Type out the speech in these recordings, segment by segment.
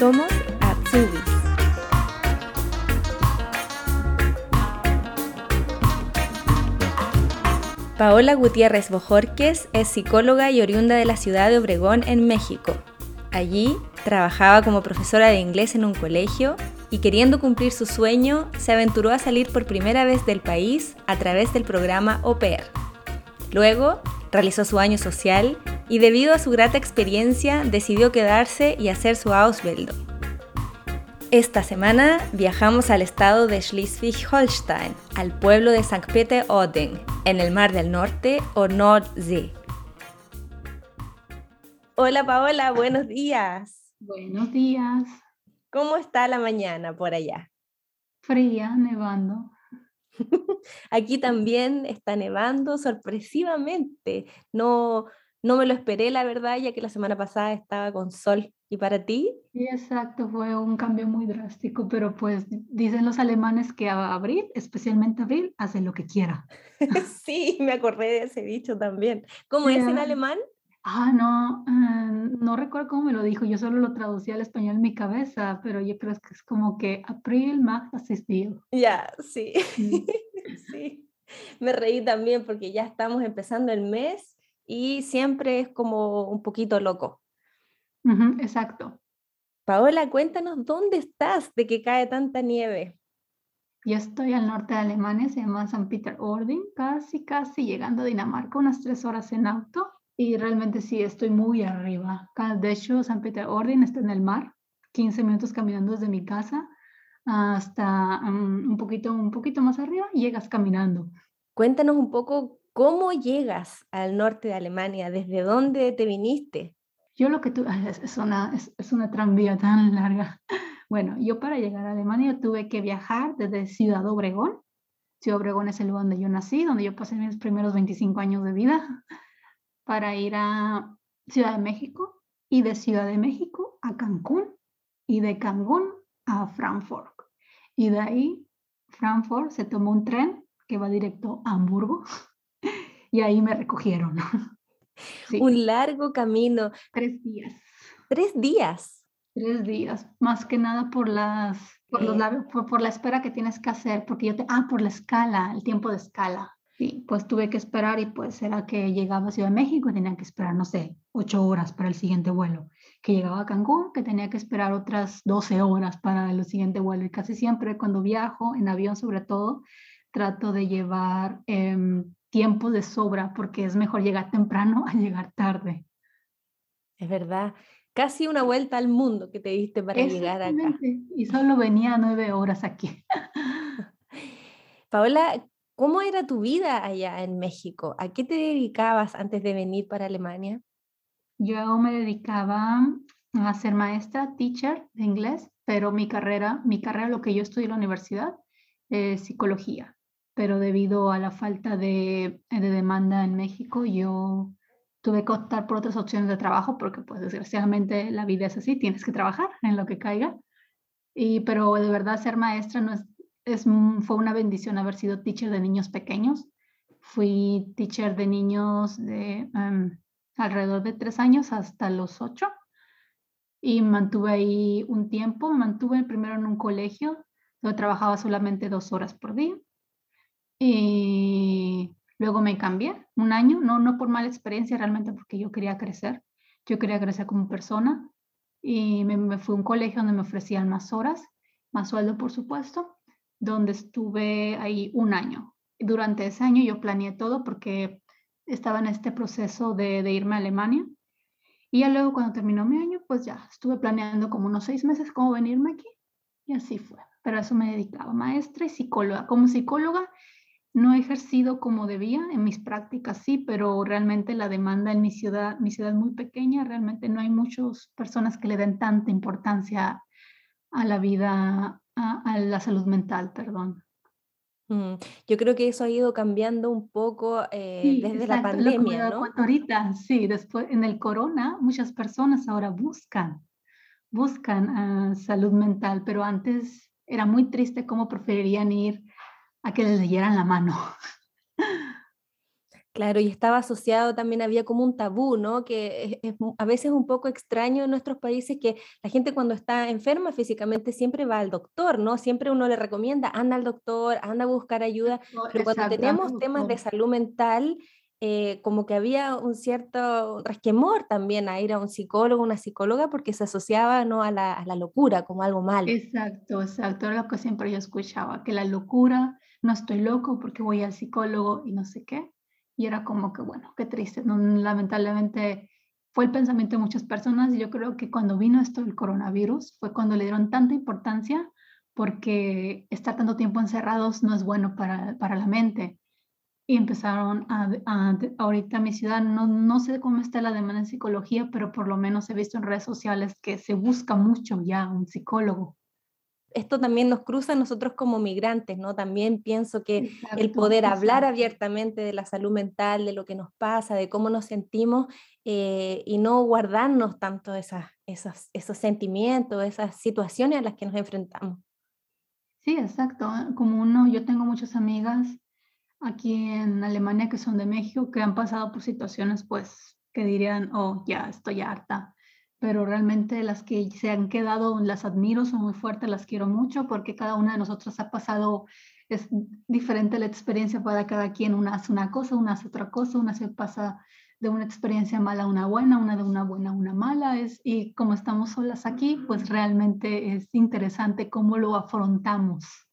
Somos Atsubis. Paola Gutiérrez Bojorques es psicóloga y oriunda de la ciudad de Obregón, en México. Allí trabajaba como profesora de inglés en un colegio y queriendo cumplir su sueño, se aventuró a salir por primera vez del país a través del programa Pair. Luego, realizó su año social y debido a su grata experiencia decidió quedarse y hacer su Ausbildung. Esta semana viajamos al estado de Schleswig-Holstein, al pueblo de St. Peter-Ording, en el Mar del Norte o Nordsee. Hola Paola, buenos días. Buenos días. ¿Cómo está la mañana por allá? Fría, nevando. Aquí también está nevando sorpresivamente. No, no me lo esperé, la verdad, ya que la semana pasada estaba con sol. ¿Y para ti? Sí, exacto, fue un cambio muy drástico, pero pues dicen los alemanes que a abril, especialmente abril, hace lo que quiera. sí, me acordé de ese dicho también. ¿Cómo es en alemán? Ah, no, eh, no recuerdo cómo me lo dijo, yo solo lo traducí al español en mi cabeza, pero yo creo que es como que April macht das Ya, sí. sí. Me reí también porque ya estamos empezando el mes y siempre es como un poquito loco. exacto. Paola, cuéntanos dónde estás de que cae tanta nieve. Yo estoy al norte de Alemania, se llama San Peter Ording, casi, casi llegando a Dinamarca, unas tres horas en auto. Y realmente sí, estoy muy arriba. De hecho, San Peter Ording está en el mar, 15 minutos caminando desde mi casa hasta mm, un, poquito, un poquito más arriba y llegas caminando. Cuéntanos un poco cómo llegas al norte de Alemania, desde dónde te viniste. Yo lo que tú, es, una, es, es una tranvía tan larga. Bueno, yo para llegar a Alemania tuve que viajar desde Ciudad Obregón. Ciudad Obregón es el lugar donde yo nací, donde yo pasé mis primeros 25 años de vida para ir a Ciudad de México y de Ciudad de México a Cancún y de Cancún a Frankfurt. Y de ahí, Frankfurt se tomó un tren que va directo a Hamburgo y ahí me recogieron. Un largo camino. Tres días. Tres días. Tres días, más que nada por las por, los, por, la espera que tienes que hacer, porque yo te, ah, por la escala, el tiempo de escala. Sí, pues tuve que esperar y pues era que llegaba a Ciudad de México y tenía que esperar, no sé, ocho horas para el siguiente vuelo. Que llegaba a Cancún, que tenía que esperar otras 12 horas para el siguiente vuelo. Y casi siempre cuando viajo, en avión sobre todo, trato de llevar eh, tiempo de sobra porque es mejor llegar temprano a llegar tarde. Es verdad. Casi una vuelta al mundo que te diste para llegar acá. Y solo venía nueve horas aquí. Paola, ¿Cómo era tu vida allá en México? ¿A qué te dedicabas antes de venir para Alemania? Yo me dedicaba a ser maestra, teacher de inglés, pero mi carrera, mi carrera, lo que yo estudié en la universidad, es psicología. Pero debido a la falta de, de demanda en México, yo tuve que optar por otras opciones de trabajo porque pues desgraciadamente la vida es así, tienes que trabajar en lo que caiga. Y, pero de verdad ser maestra no es, es, fue una bendición haber sido teacher de niños pequeños. Fui teacher de niños de em, alrededor de tres años hasta los ocho y mantuve ahí un tiempo. mantuve primero en un colegio donde trabajaba solamente dos horas por día y luego me cambié un año, no, no por mala experiencia, realmente porque yo quería crecer. Yo quería crecer como persona y me, me fui a un colegio donde me ofrecían más horas, más sueldo, por supuesto donde estuve ahí un año. Durante ese año yo planeé todo porque estaba en este proceso de, irme a Alemania. Y ya luego cuando terminó mi año, pues ya estuve planeando como unos seis meses cómo venirme aquí. Y así fue. Pero eso me dedicaba, maestra y psicóloga. Como psicóloga no he ejercido como debía en mis prácticas, sí, pero realmente la demanda en mi ciudad, mi ciudad es muy pequeña, realmente no hay muchas personas que le den tanta importancia a la vida a, la salud mental, perdón. Mm, yo creo que eso ha ido cambiando un poco eh, desde la pandemia, ¿no? Ahorita, sí, después en el corona muchas personas ahora buscan, buscan ah, salud mental, pero antes era muy triste cómo preferirían ir a que les leyeran la mano. Claro, y estaba asociado también, había como un tabú, ¿no? Que es, a veces un poco extraño en nuestros países que la gente cuando está enferma físicamente siempre va al doctor, ¿no? Siempre uno le recomienda, anda al doctor, anda a buscar ayuda, pero cuando tenemos temas de salud mental, eh, como que había un cierto resquemor también a ir a un psicólogo, una psicóloga, porque se asociaba ¿no? a, la, a la locura como algo malo. Exacto, exacto, era lo que siempre yo escuchaba, que la locura, no estoy loco porque voy al psicólogo y no sé qué y era como que, bueno, qué triste. lamentablemente fue el pensamiento de muchas personas y yo creo que cuando vino esto del coronavirus fue cuando le dieron tanta importancia porque estar tanto tiempo encerrados no es bueno para, para la mente. Y empezaron a, a ahorita mi ciudad, no, no sé cómo está la demanda en psicología, pero por lo menos he visto en redes sociales que se busca mucho ya un psicólogo esto también nos cruza a nosotros como migrantes, ¿no? También pienso que el poder hablar abiertamente de la salud mental, de lo que nos pasa, de cómo nos sentimos eh, y no guardarnos tanto esas, esas, esos sentimientos, esas situaciones a las que nos enfrentamos. Sí, exacto. Como uno, yo tengo muchas amigas aquí en Alemania que son de México que han pasado por situaciones pues que dirían, oh, ya estoy harta pero realmente las que se han quedado las admiro, son muy fuertes, las quiero mucho porque cada una de nosotros ha pasado, es diferente la experiencia para cada quien, una hace una cosa, una hace otra cosa, una se pasa de una experiencia mala a una buena, una de una buena a una mala, es, y como estamos solas aquí, pues realmente es interesante cómo lo afrontamos.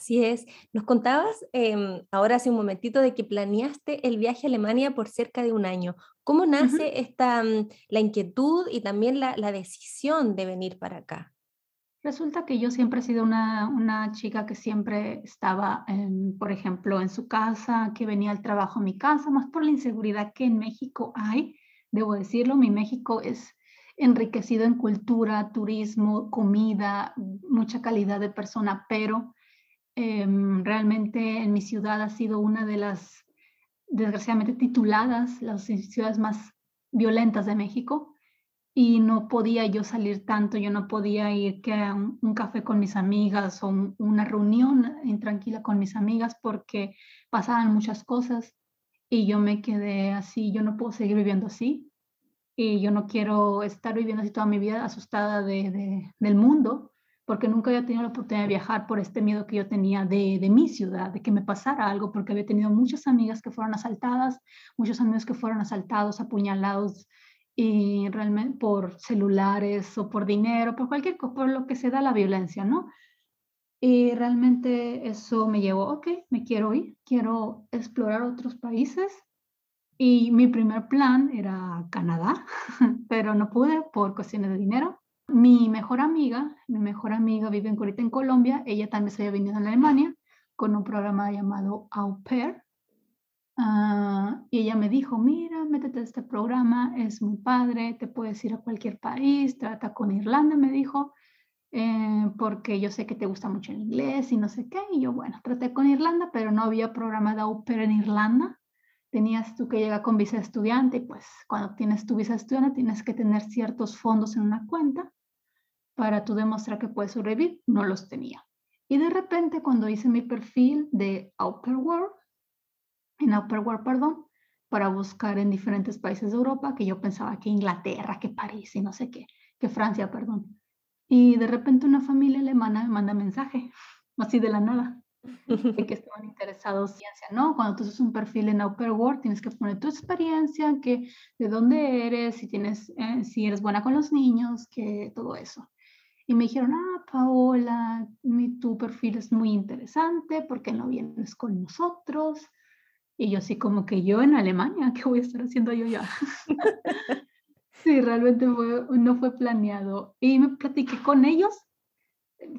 Así es. Nos contabas em, ahora hace un momentito de que planeaste el viaje a Alemania por cerca de un año. ¿Cómo nace esta, mm, la inquietud y también la, decisión de venir para acá? Resulta que yo siempre he sido una, una chica que siempre estaba, por ejemplo, en su casa, que venía al trabajo a mi casa, más por la inseguridad que en México hay. Debo decirlo, mi México es enriquecido en cultura, turismo, comida, mucha calidad de persona, pero Em, realmente en mi ciudad ha sido una de las, desgraciadamente, tituladas las ciudades más violentas de México y no podía yo salir tanto, yo no podía ir que a un, café con mis amigas o una reunión intranquila con mis amigas porque pasaban muchas cosas y yo me quedé así, yo no puedo seguir viviendo así y yo no quiero estar viviendo así toda mi vida asustada de, del mundo porque nunca había tenido la oportunidad de viajar por este miedo que yo tenía de, de, mi ciudad, de que me pasara algo, porque había tenido muchas amigas que fueron asaltadas, muchos amigos que fueron asaltados, apuñalados, y realmente por celulares o por dinero, por cualquier cosa, por lo que se da la violencia, ¿no? Y realmente eso me llevó, ok, me quiero ir, quiero explorar otros países. Y mi primer plan era Canadá, pero no pude por cuestiones de dinero. Mi mejor amiga, mi mejor amiga vive ahorita en Colombia, ella también se había venido a Alemania con un programa llamado Au Pair. Ah, y ella me dijo, mira, métete a este programa, es muy padre, te puedes ir a cualquier país, trata con Irlanda, me dijo, eh, porque yo sé que te gusta mucho el inglés y no sé qué. Y yo, bueno, traté con Irlanda, pero no había programa de Au Pair en Irlanda. Tenías tú que llegar con visa estudiante y pues cuando tienes tu visa estudiante tienes que tener ciertos fondos en una cuenta para tú demostrar que puedes sobrevivir, no los tenía. Y de repente cuando hice mi perfil de Upper World, en Upper World, perdón, para buscar en diferentes países de Europa, que yo pensaba que Inglaterra, que París y no sé qué, que Francia, perdón. Y de repente una familia alemana me manda mensaje, así de la nada, de que estaban interesados en ciencia, ¿no? Cuando tú haces un perfil en Upper World, tienes que poner tu experiencia, que de dónde eres, si, tienes, eh, si eres buena con los niños, que todo eso. Y me dijeron, ah, Paola, mi, tu perfil es muy interesante, ¿por qué no vienes con nosotros? Y yo así como que yo en Alemania, ¿qué voy a estar haciendo yo ya? sí, realmente no fue planeado. Y me platiqué con ellos,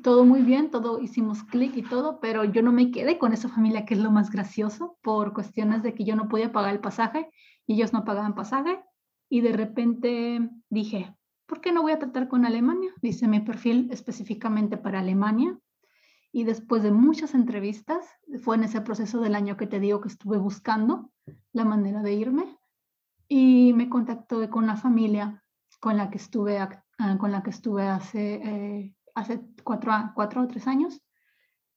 todo muy bien, todo hicimos clic y todo, pero yo no me quedé con esa familia, que es lo más gracioso, por cuestiones de que yo no podía pagar el pasaje y ellos no pagaban pasaje. Y de repente dije, ¿por qué no voy a tratar con Alemania? Dice mi perfil específicamente para Alemania. Y después de muchas entrevistas, fue en ese proceso del año que te digo que estuve buscando la manera de irme. Y me contactó con una familia con la que estuve, ah, con la que estuve hace, eh, hace cuatro, cuatro o tres años.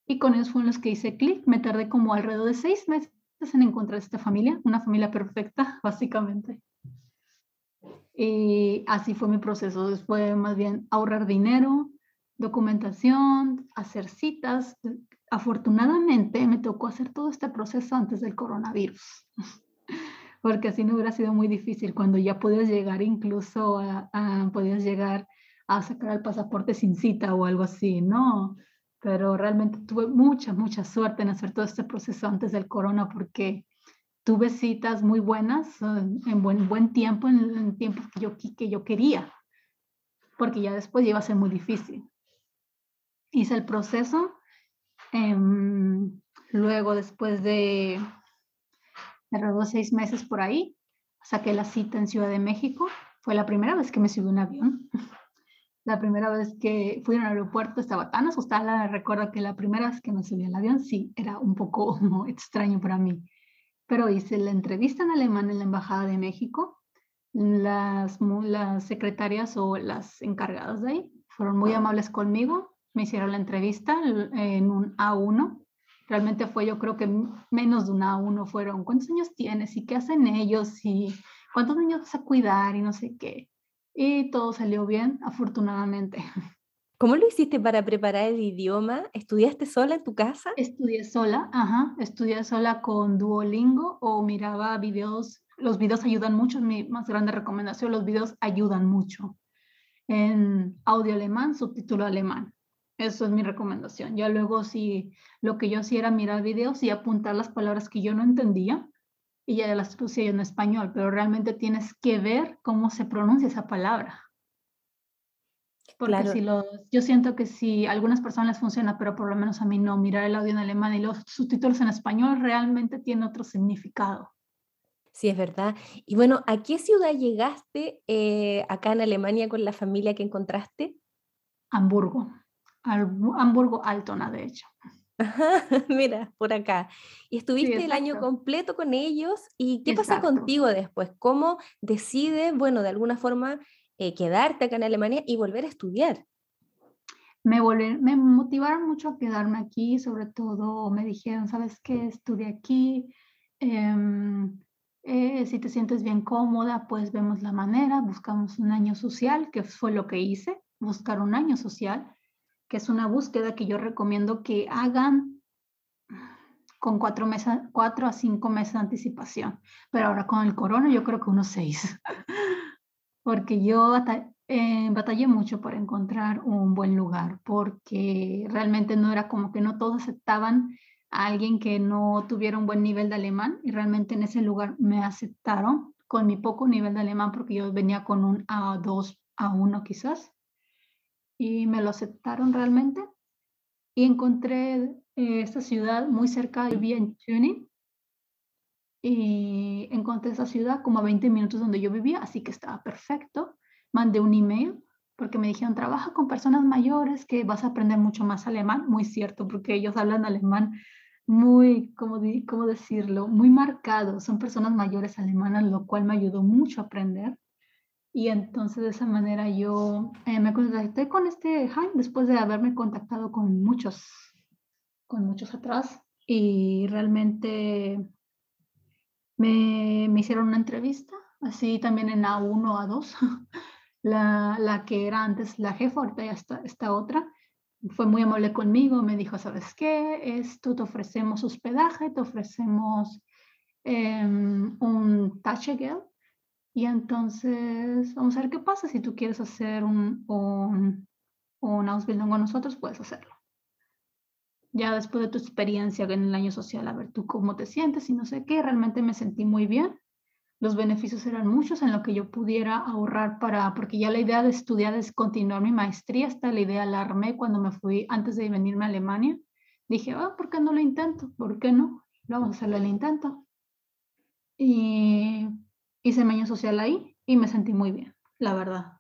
Y con ellos fueron los que hice clic. Me tardé como alrededor de seis meses en encontrar esta familia, una familia perfecta, básicamente. Y así fue mi proceso. Fue más bien ahorrar dinero, documentación, hacer citas. Afortunadamente me tocó hacer todo este proceso antes del coronavirus, porque así no hubiera sido muy difícil cuando ya podías llegar incluso a podías llegar a sacar el pasaporte sin cita o algo así, ¿no? Pero realmente tuve mucha, mucha suerte en hacer todo este proceso antes del corona porque tuve citas muy buenas eh, en buen, buen tiempo, en, en tiempos que yo, que yo quería, porque ya después iba a ser muy difícil. Hice el proceso, eh, luego después de alrededor de seis meses por ahí, saqué la cita en Ciudad de México. Fue la primera vez que me subí un avión. La primera vez que fui al aeropuerto estaba tan asustada. Recuerdo que la primera vez que me subí al avión sí era un poco extraño para mí. Pero hice la entrevista en alemán en la Embajada de México. Las, las secretarias o las encargadas de ahí fueron muy amables conmigo. Me hicieron la entrevista en un A1. Realmente fue, yo creo que menos de un A1 fueron, ¿cuántos años tienes? ¿Y qué hacen ellos? ¿Y cuántos niños vas a cuidar? Y no sé qué y todo salió bien, afortunadamente. ¿Cómo lo hiciste para preparar el idioma? ¿Estudiaste sola en tu casa? Estudié sola, ajá, estudié sola con Duolingo o miraba videos. Los videos ayudan mucho, es mi más grande recomendación, los videos ayudan mucho. En audio alemán, subtítulo alemán. Eso es mi recomendación. Ya luego si lo que yo hacía era mirar videos y apuntar las palabras que yo no entendía, y ya las puse yo en español, pero realmente tienes que ver cómo se pronuncia esa palabra. Porque si los, yo siento que si a algunas personas les funciona, pero por lo menos a mí no, mirar el audio en alemán y los subtítulos en español realmente tiene otro significado. Sí, es verdad. Y bueno, ¿a qué ciudad llegaste eh, acá en Alemania con la familia que encontraste? Hamburgo, Hamburgo Altona, de hecho. Mira, por acá. Y estuviste el año completo con ellos. ¿Y qué pasa contigo después? ¿Cómo decides, bueno, de alguna forma eh, quedarte acá en Alemania y volver a estudiar? Me, me motivaron mucho a quedarme aquí, sobre todo me dijeron, ¿sabes qué? Estudié aquí. Em, eh, si te sientes bien cómoda, pues vemos la manera, buscamos un año social, que fue lo que hice, buscar un año social que es una búsqueda que yo recomiendo que hagan con cuatro, meses, cuatro a cinco meses de anticipación. Pero ahora con el corona yo creo que unos seis. porque yo eh, batallé mucho por encontrar un buen lugar, porque realmente no era como que no todos aceptaban a alguien que no tuviera un buen nivel de alemán y realmente en ese lugar me aceptaron con mi poco nivel de alemán porque yo venía con un A2, A1 quizás y me lo aceptaron realmente. Y encontré eh, esta ciudad muy cerca, vivía en Tuning, y encontré esa ciudad como a 20 minutos donde yo vivía, así que estaba perfecto. Mandé un email porque me dijeron, trabaja con personas mayores que vas a aprender mucho más alemán. Muy cierto, porque ellos hablan alemán muy, ¿cómo, cómo decirlo? Muy marcado. Son personas mayores alemanas, lo cual me ayudó mucho a aprender. Y entonces de esa manera yo eh, me contacté con este Jaime después de haberme contactado con muchos, con muchos atrás. Y realmente me, me hicieron una entrevista, así también en A1, A2. La, la que era antes la jefa, ahorita ya está esta otra, fue muy amable conmigo, me dijo, ¿sabes qué? Esto te ofrecemos hospedaje, te ofrecemos eh, un Tachegel, y entonces, vamos a ver qué pasa. Si tú quieres hacer un, un, un Ausbildung con nosotros, puedes hacerlo. Ya después de tu experiencia en el año social, a ver tú cómo te sientes y no sé qué, realmente me sentí muy bien. Los beneficios eran muchos en lo que yo pudiera ahorrar para, porque ya la idea de estudiar es continuar mi maestría, hasta la idea la armé cuando me fui, antes de venirme a Alemania. Dije, ah, ¿por qué no lo intento? ¿Por qué no? Vamos a hacerle el intento. Y hice mi año social ahí y me sentí muy bien, la verdad.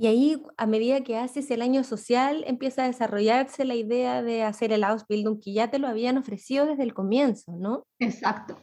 Y ahí, a medida que haces el año social, empieza a desarrollarse la idea de hacer el Ausbildung, que ya te lo habían ofrecido desde el comienzo, ¿no? Exacto.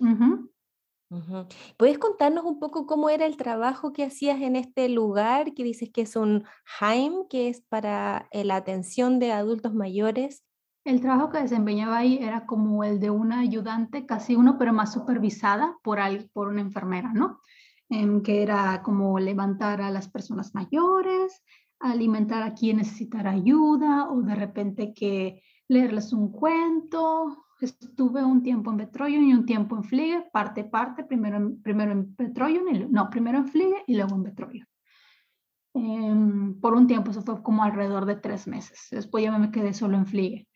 ¿Puedes contarnos un poco cómo era el trabajo que hacías en este lugar, que dices que es un Heim, que es para eh, la atención de adultos mayores? El trabajo que desempeñaba ahí era como el de una ayudante, casi uno, pero más supervisada por, por una enfermera, ¿no? En que era como levantar a las personas mayores, alimentar a quien necesitara ayuda o de repente que leerles un cuento. Estuve un tiempo en Betroyo y un tiempo en Fliege, parte parte, primero en, primero en Betroyo, no, primero en Fliege y luego en Betroyo. Em, por un tiempo, eso fue como alrededor de tres meses. Después ya me quedé solo en Fliege,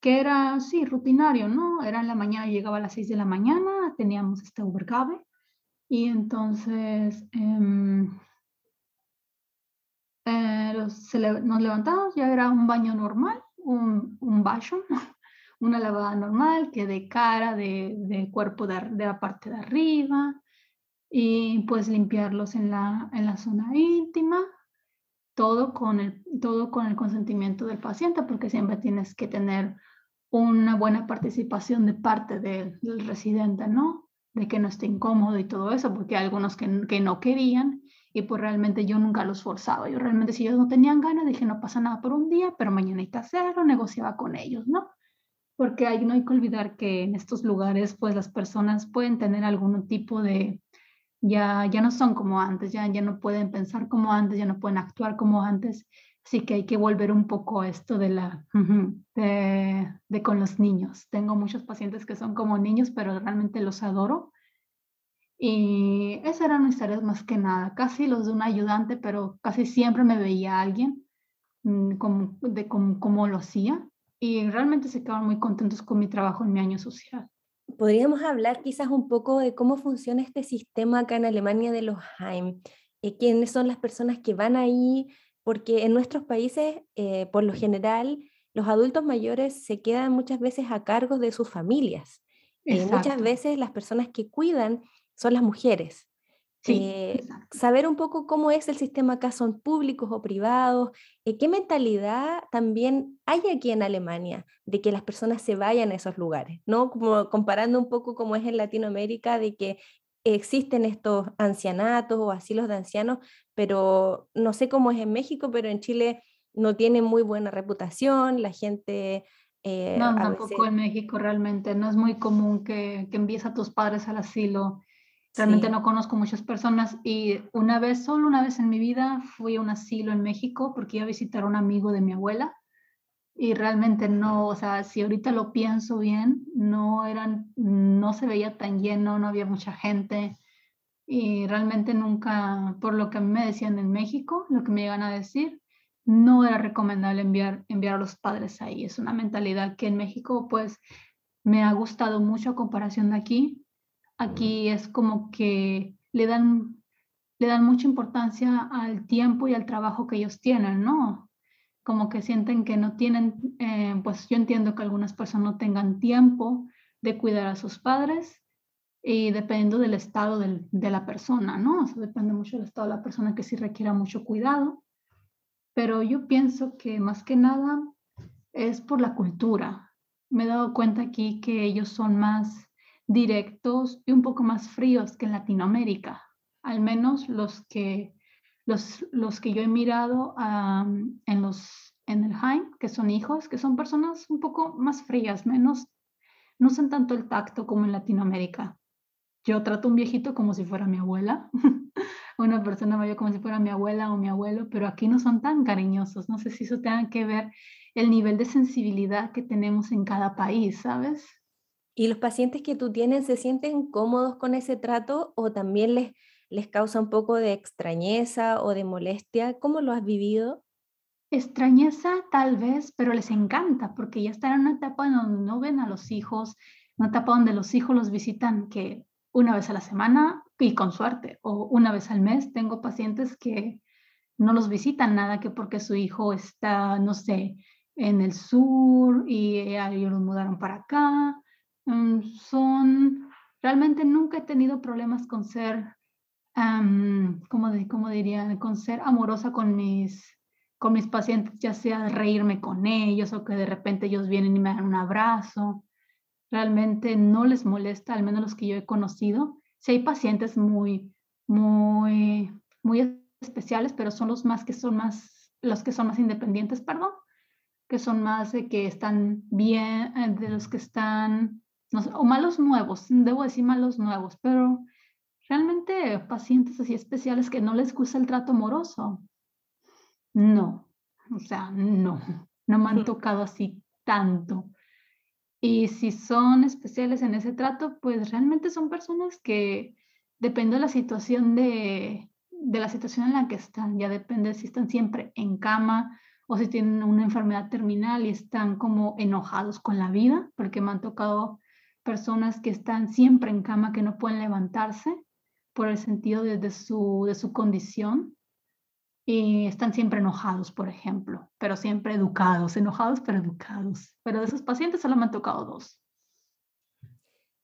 que era, sí, rutinario, ¿no? Era en la mañana, llegaba a las seis de la mañana, teníamos este Ubercabe y entonces em, eh, nos levantamos, ya era un baño normal, un, un baño, una lavada normal, que de cara, de, de cuerpo de, de, la parte de arriba, y pues limpiarlos en la, en la zona íntima, todo con, el, todo con el consentimiento del paciente, porque siempre tienes que tener una buena participación de parte del residente, ¿no? De que no esté incómodo y todo eso, porque hay algunos que, que no querían y pues realmente yo nunca los forzaba. Yo realmente si ellos no tenían ganas, dije no pasa nada por un día, pero mañana hay que hacerlo, negociaba con ellos, ¿no? Porque hay, no hay que olvidar que en estos lugares pues las personas pueden tener algún tipo de, ya, ya no son como antes, ya, ya no pueden pensar como antes, ya no pueden actuar como antes. Así que hay que volver un poco a esto de la de, de, con los niños. Tengo muchos pacientes que son como niños, pero realmente los adoro y esas eran mis tareas más que nada, casi los de un ayudante, pero casi siempre me veía alguien mm, como, de cómo, lo hacía y realmente se quedaban muy contentos con mi trabajo en mi año social. Podríamos hablar quizás un poco de cómo funciona este sistema acá en Alemania de los Heim. Eh, ¿Quiénes son las personas que van ahí? Porque en nuestros países, eh, por lo general, los adultos mayores se quedan muchas veces a cargo de sus familias. Eh, muchas veces las personas que cuidan son las mujeres. Eh, saber un poco cómo es el sistema acá, son públicos o privados, eh, qué mentalidad también hay aquí en Alemania de que las personas se vayan a esos lugares, ¿no? Como comparando un poco cómo es en Latinoamérica, de que existen estos ancianatos o asilos de ancianos, pero no sé cómo es en México, pero en Chile no tiene muy buena reputación, la gente... Eh, no, tampoco en México realmente, no es muy común que, que envíes a tus padres al asilo. Realmente no conozco muchas personas y una vez, solo una vez en mi vida, fui a un asilo en México porque iba a visitar a un amigo de mi abuela y realmente no, o sea, si ahorita lo pienso bien, no eran, no se veía tan lleno, no había mucha gente y realmente nunca, por lo que me decían en México, lo que me iban a decir, no era recomendable enviar, enviar a los padres ahí. Es una mentalidad que en México pues me ha gustado mucho a comparación de aquí Aquí es como que le dan, le dan mucha importancia al tiempo y al trabajo que ellos tienen, ¿no? Como que sienten que no tienen, eh, pues yo entiendo que algunas personas no tengan tiempo de cuidar a sus padres y dependiendo del estado de la persona, ¿no? Eso depende mucho del estado de la persona que sí requiera mucho cuidado. Pero yo pienso que más que nada es por la cultura. Me he dado cuenta aquí que ellos son más directos y un poco más fríos que en Latinoamérica, al menos los que, los, los que yo he mirado en, los, en el Heim, que son hijos, que son personas un poco más frías, menos, no usan tanto el tacto como en Latinoamérica. Yo trato a un viejito como si fuera mi abuela, una persona mayor como si fuera mi abuela o mi abuelo, pero aquí no son tan cariñosos. No sé si eso tenga que ver el nivel de sensibilidad que tenemos en cada país, ¿sabes? ¿Y los pacientes que tú tienes se sienten cómodos con ese trato o también les, les causa un poco de extrañeza o de molestia? ¿Cómo lo has vivido? Extrañeza tal vez, pero les encanta porque ya están en una etapa donde no ven a los hijos, una etapa donde los hijos los visitan que una vez a la semana y con suerte, o una vez al mes. Tengo pacientes que no los visitan nada que porque su hijo está, no sé, en el sur y ellos los mudaron para acá Mm, son, realmente nunca he tenido problemas con ser, como, de, como diría, con ser amorosa con mis, con mis pacientes, ya sea reírme con ellos o que de repente ellos vienen y me dan un abrazo. Realmente no les molesta, al menos los que yo he conocido. Si hay pacientes muy, muy, muy especiales, pero son los más que son más, los que son más independientes, perdón. que son más que están bien, eh, de los que están, o malos nuevos, debo decir malos nuevos, pero realmente pacientes así especiales que no les gusta el trato amoroso. No, o sea, no, no me han tocado así tanto. Y si son especiales en ese trato, pues realmente son personas que depende de la situación de, de la situación en la que están, ya depende si están siempre en cama o si tienen una enfermedad terminal y están como enojados con la vida, porque me han tocado personas que están siempre en cama, que no pueden levantarse por el sentido de, su, de su condición y están siempre enojados, por ejemplo, pero siempre educados, enojados pero educados. Pero de esos pacientes solo me han tocado dos.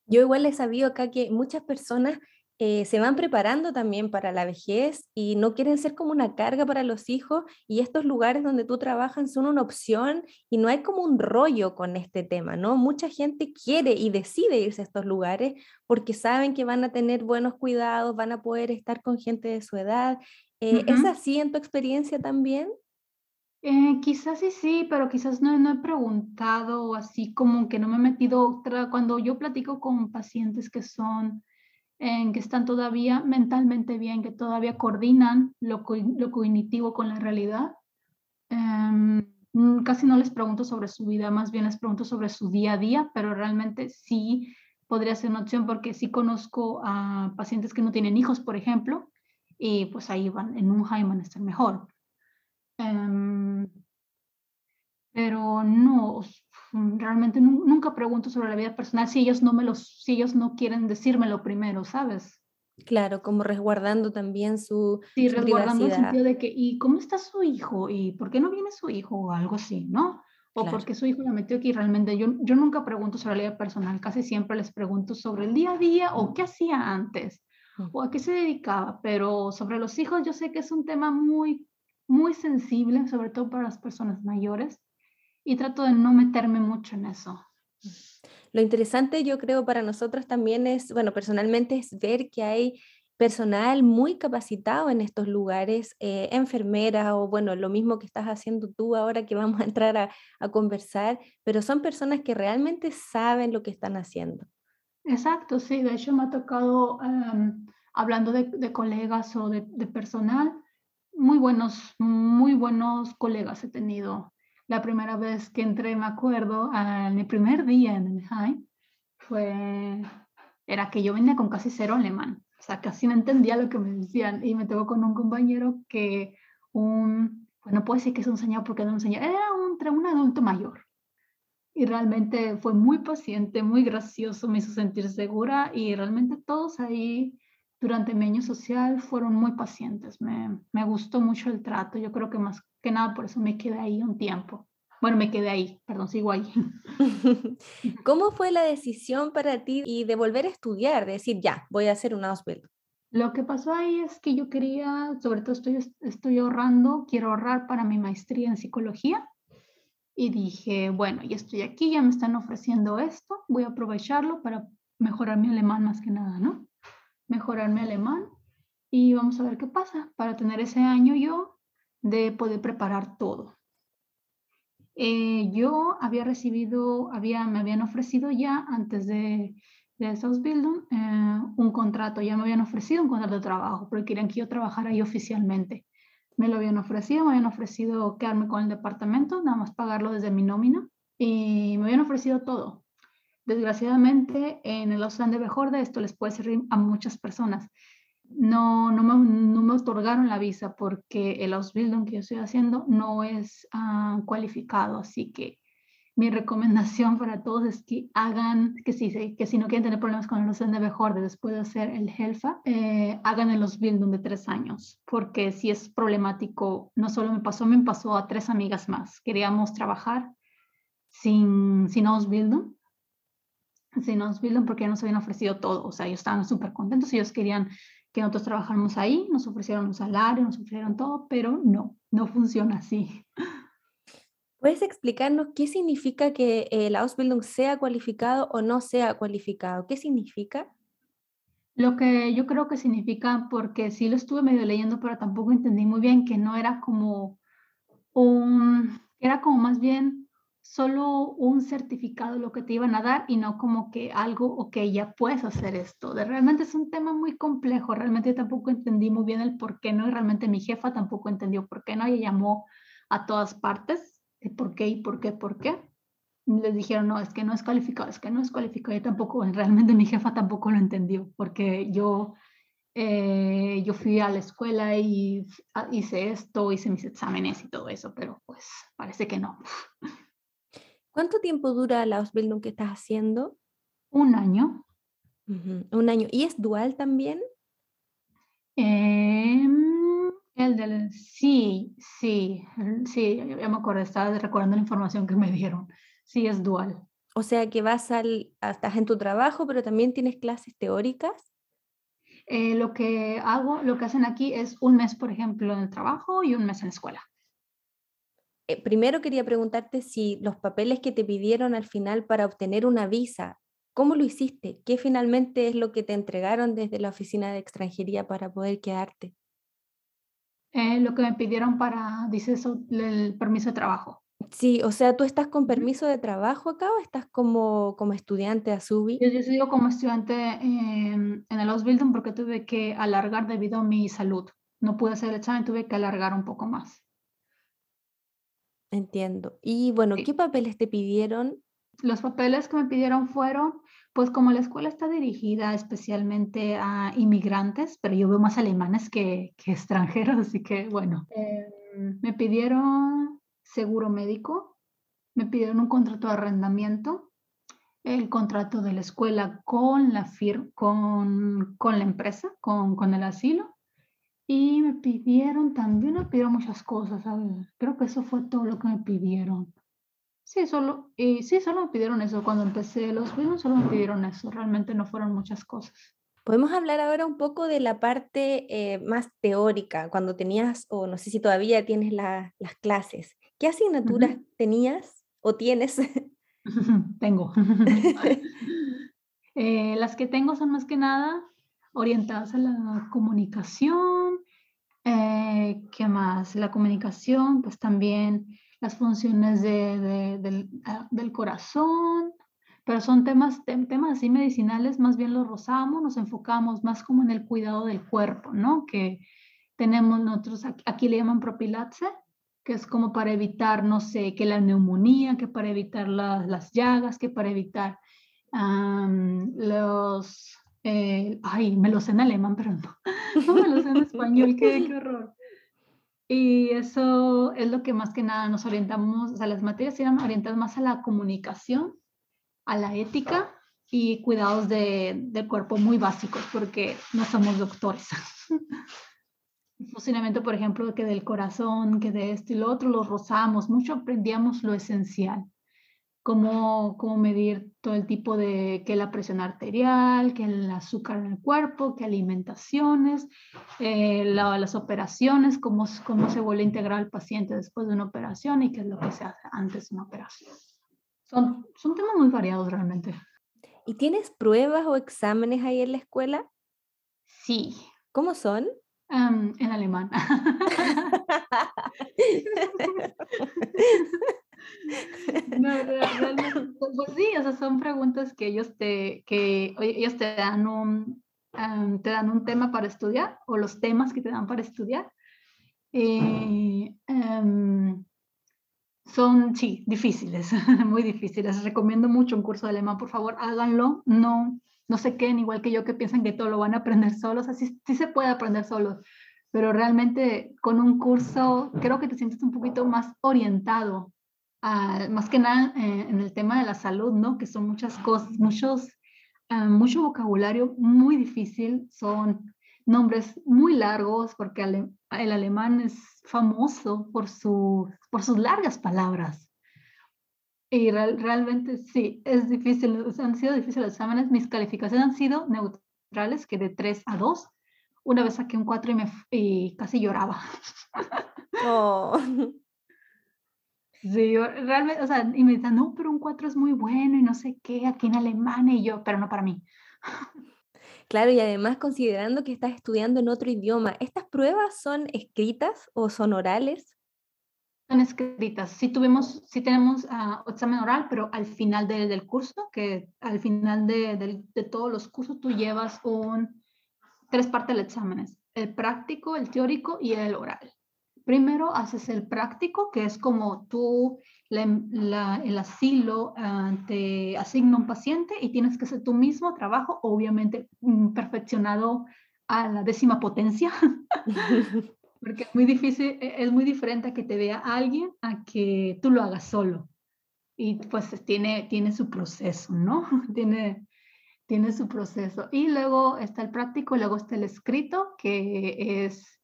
Yo igual he sabido acá que muchas personas eh, se van preparando también para la vejez y no quieren ser como una carga para los hijos y estos lugares donde tú trabajas son una opción y no hay como un rollo con este tema, ¿no? Mucha gente quiere y decide irse a estos lugares porque saben que van a tener buenos cuidados, van a poder estar con gente de su edad. Eh, ¿Es así en tu experiencia también? Eh, quizás sí, sí, pero quizás no, no he preguntado así como que no me he metido. Cuando yo platico con pacientes que son en que están todavía mentalmente bien, que todavía coordinan lo, lo cognitivo con la realidad. Em, casi no les pregunto sobre su vida, más bien les pregunto sobre su día a día, pero realmente sí podría ser una opción porque sí conozco a pacientes que no tienen hijos, por ejemplo, y pues ahí van, en un Jaime van a estar mejor. Em, pero no, realmente nunca pregunto sobre la vida personal si ellos no me los, si ellos no quieren decírmelo primero, ¿sabes? Claro, como resguardando también su, sí, resguardando el sentido de que, ¿y cómo está su hijo? ¿Y por qué no viene su hijo? O algo así, ¿no? O por porque su hijo la metió aquí. Realmente yo, yo nunca pregunto sobre la vida personal, casi siempre les pregunto sobre el día a día o qué hacía antes mm. o a qué se dedicaba. Pero sobre los hijos yo sé que es un tema muy, muy sensible, sobre todo para las personas mayores y trato de no meterme mucho en eso. Lo interesante yo creo para nosotros también es, bueno, personalmente es ver que hay personal muy capacitado en estos lugares, eh, enfermeras o bueno, lo mismo que estás haciendo tú ahora que vamos a entrar a, a conversar, pero son personas que realmente saben lo que están haciendo. Exacto, sí, de hecho me ha tocado, em, hablando de, de, colegas o de, de, personal, muy buenos, muy buenos colegas he tenido la primera vez que entré, me acuerdo, en mi primer día en el high, fue, era que yo venía con casi cero alemán, o sea, casi no entendía lo que me decían y me tocó con un compañero que un, pues no puedo decir que es un señor porque no un señor, era un, un adulto mayor. Y realmente fue muy paciente, muy gracioso, me hizo sentir segura y realmente todos ahí durante mi año social fueron muy pacientes. Me, me gustó mucho el trato. Yo creo que más que nada por eso me quedé ahí un tiempo. Bueno, me quedé ahí, perdón, sigo ahí. ¿Cómo fue la decisión para ti y de volver a estudiar, de decir, ya, voy a hacer una Ausbildung? Lo que pasó ahí es que yo quería, sobre todo estoy, estoy ahorrando, quiero ahorrar para mi maestría en psicología. Y dije, bueno, ya estoy aquí, ya me están ofreciendo esto, voy a aprovecharlo para mejorar mi alemán más que nada, ¿no? Mejorar mi alemán y vamos a ver qué pasa. Para tener ese año yo de poder preparar todo. Eh, yo había recibido, había, me habían ofrecido ya antes de, de Ausbildung eh, un contrato, ya me habían ofrecido un contrato de trabajo, porque querían que yo trabajara ahí oficialmente. Me lo habían ofrecido, me habían ofrecido quedarme con el departamento, nada más pagarlo desde mi nómina, y me habían ofrecido todo. Desgraciadamente, en el Ausland de esto les puede servir a muchas personas no, no, me, no me otorgaron la visa porque el Ausbildung que yo estoy haciendo no es uh, cualificado. Así que mi recomendación para todos es que hagan, que si, que si no quieren tener problemas con el de mejor después de hacer el HELFA, eh, hagan el Ausbildung de tres años, porque si es problemático, no solo me pasó, me pasó a tres amigas más. Queríamos trabajar sin, sin Ausbildung, sin Ausbildung porque ya nos habían ofrecido todo, o sea, ellos estaban súper contentos, ellos querían que nosotros trabajamos ahí, nos ofrecieron un salario, nos ofrecieron todo, pero no, no funciona así. ¿Puedes explicarnos qué significa que el Ausbildung sea cualificado o no sea cualificado? ¿Qué significa? Lo que yo creo que significa, porque sí lo estuve medio leyendo, pero tampoco entendí muy bien, que no era como un, Era como más bien solo un certificado lo que te iban a dar y no como que algo, ok, ya puedes hacer esto. De, realmente es un tema muy complejo, realmente tampoco entendí muy bien el por qué no y realmente mi jefa tampoco entendió por qué no, ella llamó a todas partes de por qué y por qué, por qué. Les dijeron, no, es que no es cualificado, es que no es cualificado. Y tampoco, realmente mi jefa tampoco lo entendió, porque yo eh, yo fui a la escuela y hice esto, hice mis exámenes y todo eso, pero pues parece que no. ¿Cuánto tiempo dura la Ausbildung que estás haciendo? Un año. Un año. ¿Y es dual también? Em, el del, sí, sí, sí, ya me acuerdo, estaba recordando la información que me dieron. Sí, es dual. O sea que vas al, estás en tu trabajo, pero también tienes clases teóricas. Eh, lo que hago, lo que hacen aquí es un mes, por ejemplo, en el trabajo y un mes en la escuela. Eh, primero quería preguntarte si los papeles que te pidieron al final para obtener una visa, ¿cómo lo hiciste? ¿Qué finalmente es lo que te entregaron desde la oficina de extranjería para poder quedarte? Eh, lo que me pidieron para, dice eso, el permiso de trabajo. Sí, o sea, ¿tú estás con permiso de trabajo acá o estás como, como estudiante a SUBI? Yo, yo sigo como estudiante en, en el Ausbildung porque tuve que alargar debido a mi salud. No pude hacer el examen, tuve que alargar un poco más. Entiendo. Y bueno, ¿qué papeles te pidieron? Los papeles que me pidieron fueron, pues como la escuela está dirigida especialmente a inmigrantes, pero yo veo más alemanes que, que extranjeros, así que bueno, em, me pidieron seguro médico, me pidieron un contrato de arrendamiento, el contrato de la escuela con la, fir con, con la empresa, con, con, el asilo, y me pidieron también, me pidieron muchas cosas, ¿sabes? Creo que eso fue todo lo que me pidieron. Sí, solo, y sí, solo me pidieron eso. Cuando empecé los videos, solo me pidieron eso. Realmente no fueron muchas cosas. Podemos hablar ahora un poco de la parte eh, más teórica, cuando tenías, o no sé si todavía tienes las clases. ¿Qué asignaturas tenías o tienes? tengo. Eh, las que tengo son más que nada orientadas a la comunicación. Eh, ¿Qué más? La comunicación, pues también las funciones de, ah, del, corazón, pero son temas, temas así medicinales, más bien los rozamos, nos enfocamos más como en el cuidado del cuerpo, ¿no? Que tenemos nosotros, aquí, le llaman propilatse, que es como para evitar, no sé, que la neumonía, que para evitar las llagas, que para evitar los, eh, ay, me lo sé en alemán, pero no, no me lo sé en español, qué, qué, horror. Y eso es lo que más que nada nos orientamos, o sea, las materias eran orientadas más a la comunicación, a la ética y cuidados de, del cuerpo muy básicos, porque no somos doctores. funcionamiento, por ejemplo, que del corazón, que de esto y lo otro, lo rozamos, mucho aprendíamos lo esencial, cómo, cómo medir todo el tipo de, que la presión arterial, que el azúcar en el cuerpo, que alimentaciones, eh, las operaciones, cómo, cómo se vuelve a integrar al paciente después de una operación y qué es lo que se hace antes de una operación. Son, son temas muy variados realmente. ¿Y tienes pruebas o exámenes ahí en la escuela? Sí. ¿Cómo son? en alemán. no, pues sí, o sea, son preguntas que ellos te, que ellos te dan un, te dan un tema para estudiar o los temas que te dan para estudiar. Eh, em, son, sí, difíciles, muy difíciles. Recomiendo mucho un curso de alemán, por favor, háganlo. No, no se queden igual que yo que piensan que todo lo van a aprender solos, así sí se puede aprender solos, pero realmente con un curso creo que te sientes un poquito más orientado, más que nada eh, en el tema de la salud, ¿no? Que son muchas cosas, muchos, ah, mucho vocabulario muy difícil, son nombres muy largos, porque el alemán es famoso por, su, por sus largas palabras. Y realmente sí, es difícil, han sido difíciles los exámenes. Mis calificaciones han sido neutrales, que de 3 a 2. Una vez saqué un 4 y, me, y casi lloraba. Oh. Sí, yo realmente, o sea, y me dicen, no, pero un 4 es muy bueno y no sé qué, aquí en Alemania, y yo, pero no para mí. Claro, y además considerando que estás estudiando en otro idioma, ¿estas pruebas son escritas o son orales? Son escritas. Sí tuvimos, sí tenemos uh, examen oral, pero al final de, del curso, que al final de, de, de, todos los cursos tú llevas un, tres partes del exámenes, el práctico, el teórico y el oral. Primero haces el práctico, que es como tú, la, el asilo uh, te asigna un paciente y tienes que hacer tu mismo trabajo, obviamente um, perfeccionado a la décima potencia, porque es muy difícil, e, es muy diferente a que te vea alguien a que tú lo hagas solo. Y pues tiene, tiene su proceso, ¿no? tiene, tiene su proceso. Y luego está el práctico, luego está el escrito, que es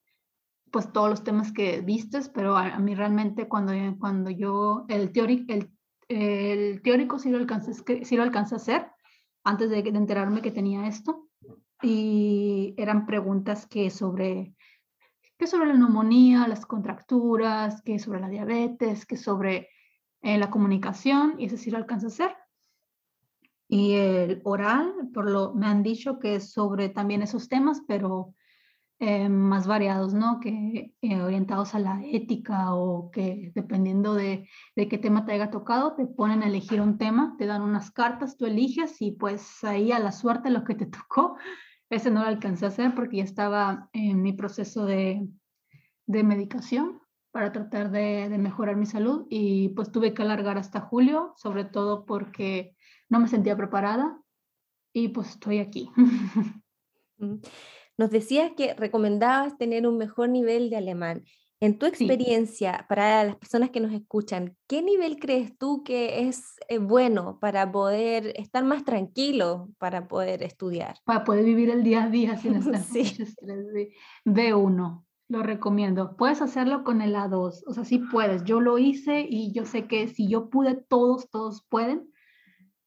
pues todos los temas que vistes, pero a, mí realmente cuando, cuando yo, el, teórico, el, el teórico sí lo, alcancé, sí lo alcancé a hacer antes de, de enterarme que tenía esto. Y eran preguntas que sobre que sobre la neumonía, las contracturas, que sobre la diabetes, que sobre eh, la comunicación, y ese sí lo alcanza a hacer. Y el oral, por lo me han dicho que es sobre también esos temas, pero eh, más variados, ¿no? Que eh, orientados a la ética o que dependiendo de, de, qué tema te haya tocado, te ponen a elegir un tema, te dan unas cartas, tú eliges y pues ahí a la suerte lo que te tocó ese no lo alcancé a hacer porque ya estaba en mi proceso de, de medicación para tratar de, de, mejorar mi salud y pues tuve que alargar hasta julio, sobre todo porque no me sentía preparada y pues estoy aquí. Nos decías que recomendabas tener un mejor nivel de alemán. En tu experiencia, sí. para las personas que nos escuchan, ¿qué nivel crees tú que es eh, bueno para poder estar más tranquilo, para poder estudiar? Para poder vivir el día a día sin estar sí. estrés. B1, lo recomiendo. Puedes hacerlo con el A2, o sea, sí puedes. Yo lo hice y yo sé que si yo pude, todos, todos pueden,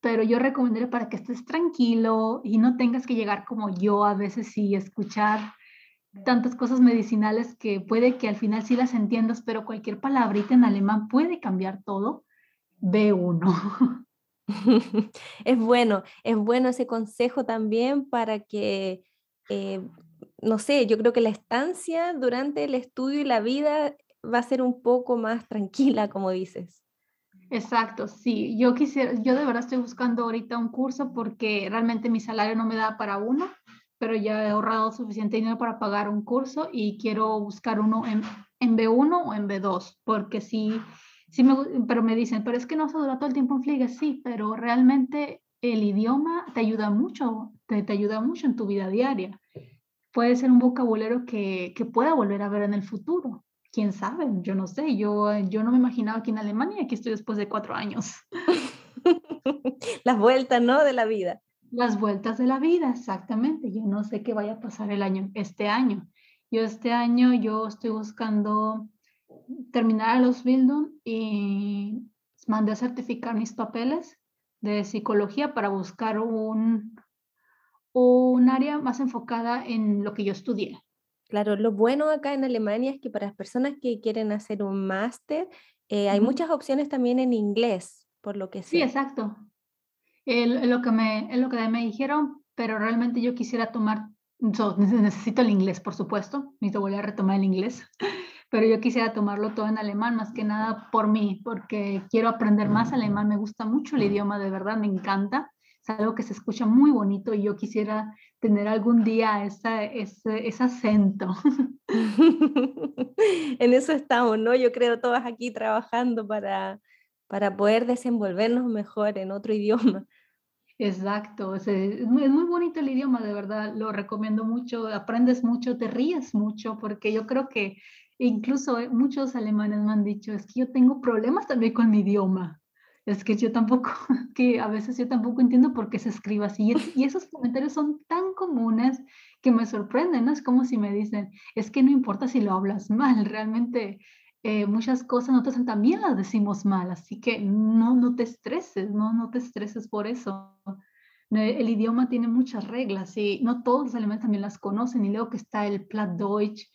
pero yo recomendaría para que estés tranquilo y no tengas que llegar como yo a veces y escuchar tantas cosas medicinales que puede que al final sí las entiendas, pero cualquier palabrita en alemán puede cambiar todo. B1. es bueno, es bueno ese consejo también para que, eh, no sé, yo creo que la estancia durante el estudio y la vida va a ser un poco más tranquila, como dices. Exacto, sí. Yo quisiera, yo de verdad estoy buscando ahorita un curso porque realmente mi salario no me da para uno pero ya he ahorrado suficiente dinero para pagar un curso y quiero buscar uno en, en B1 o en B2, porque sí, sí me, pero me dicen, pero es que no se dura todo el tiempo en Fliege, sí, pero realmente el idioma te ayuda mucho, te, te ayuda mucho en tu vida diaria. Puede ser un vocabulario que, que pueda volver a ver en el futuro. Quién sabe, yo no sé, yo, yo no me imaginaba aquí en Alemania, aquí estoy después de cuatro años. Las vueltas, ¿no? De la vida. Las vueltas de la vida, exactamente. Yo no sé qué vaya a pasar el año, este año. Yo este año yo estoy buscando terminar los Bildung y mandé a certificar mis papeles de psicología para buscar un, un área más enfocada en lo que yo estudié. Claro, lo bueno acá en Alemania es que para las personas que quieren hacer un máster, eh, hay muchas opciones también en inglés, por lo que sé. Sí, exacto. Es lo, que me, es lo que me dijeron, pero realmente yo quisiera tomar, necesito el inglés, por supuesto, necesito volver a retomar el inglés, pero yo quisiera tomarlo todo en alemán, más que nada por mí, porque quiero aprender más alemán, me gusta mucho el idioma, de verdad, me encanta, es algo que se escucha muy bonito y yo quisiera tener algún día esa, ese, ese acento. en eso estamos, ¿no? Yo creo todas aquí trabajando para, para poder desenvolvernos mejor en otro idioma. Exacto, es, muy, es, muy, bonito el idioma, de verdad, lo recomiendo mucho, aprendes mucho, te ríes mucho, porque yo creo que incluso eh, muchos alemanes me han dicho, es que yo tengo problemas también con mi idioma, es que yo tampoco, que a veces yo tampoco entiendo por qué se escribe así, y, esos comentarios son tan comunes que me sorprenden, ¿no? Es como si me dicen, es que no importa si lo hablas mal, realmente eh, muchas cosas nosotros también las decimos mal, así que no, no te estreses, no, no te estreses por eso. El idioma tiene muchas reglas y no todos los alemanes también las conocen y luego que está el Plattdeutsch,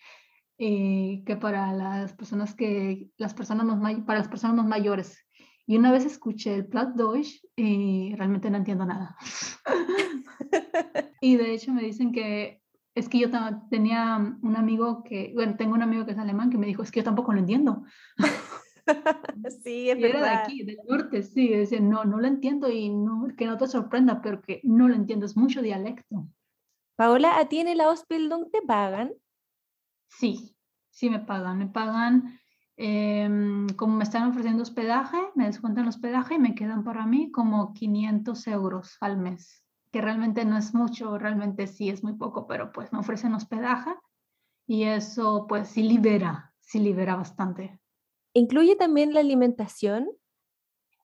eh, que para las personas que, las personas más, para las personas más mayores. Y una vez escuché el Plattdeutsch y realmente no entiendo nada. y de hecho me dicen que es que yo tenía un amigo que, bueno, tengo un amigo que es alemán que me dijo, es que yo tampoco lo entiendo. sí, es Y era de verdad. aquí, del norte, sí. Decía, no, no lo entiendo y no, que no te sorprenda, pero que no lo entiendo, es mucho dialecto. Paola, ¿a ti en el Ausbildung te pagan? Sí, sí me pagan. Me pagan, em, como me están ofreciendo hospedaje, me descuentan el hospedaje y me quedan para mí como 500 euros al mes, que realmente no es mucho, realmente sí es muy poco, pero pues me ofrecen hospedaje y eso pues sí libera, sí libera bastante. ¿Incluye también la alimentación?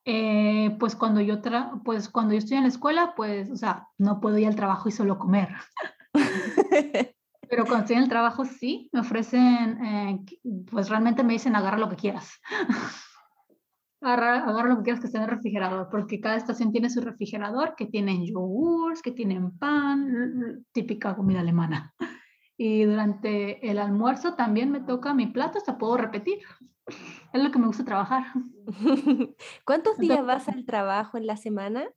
Eh, pues cuando yo tra pues cuando yo estoy en la escuela, pues, o sea, no puedo ir al trabajo y solo comer. Pero cuando estoy en el trabajo sí, me ofrecen, eh, pues realmente me dicen agarra lo que quieras. agarra, agarra, lo que quieras que esté en el refrigerador, porque cada estación tiene su refrigerador, que tienen yogurts, que tienen pan, típica comida alemana. Y durante el almuerzo también me toca mi plato, hasta puedo repetir. Es lo que me gusta trabajar. ¿Cuántos días vas al trabajo en la semana?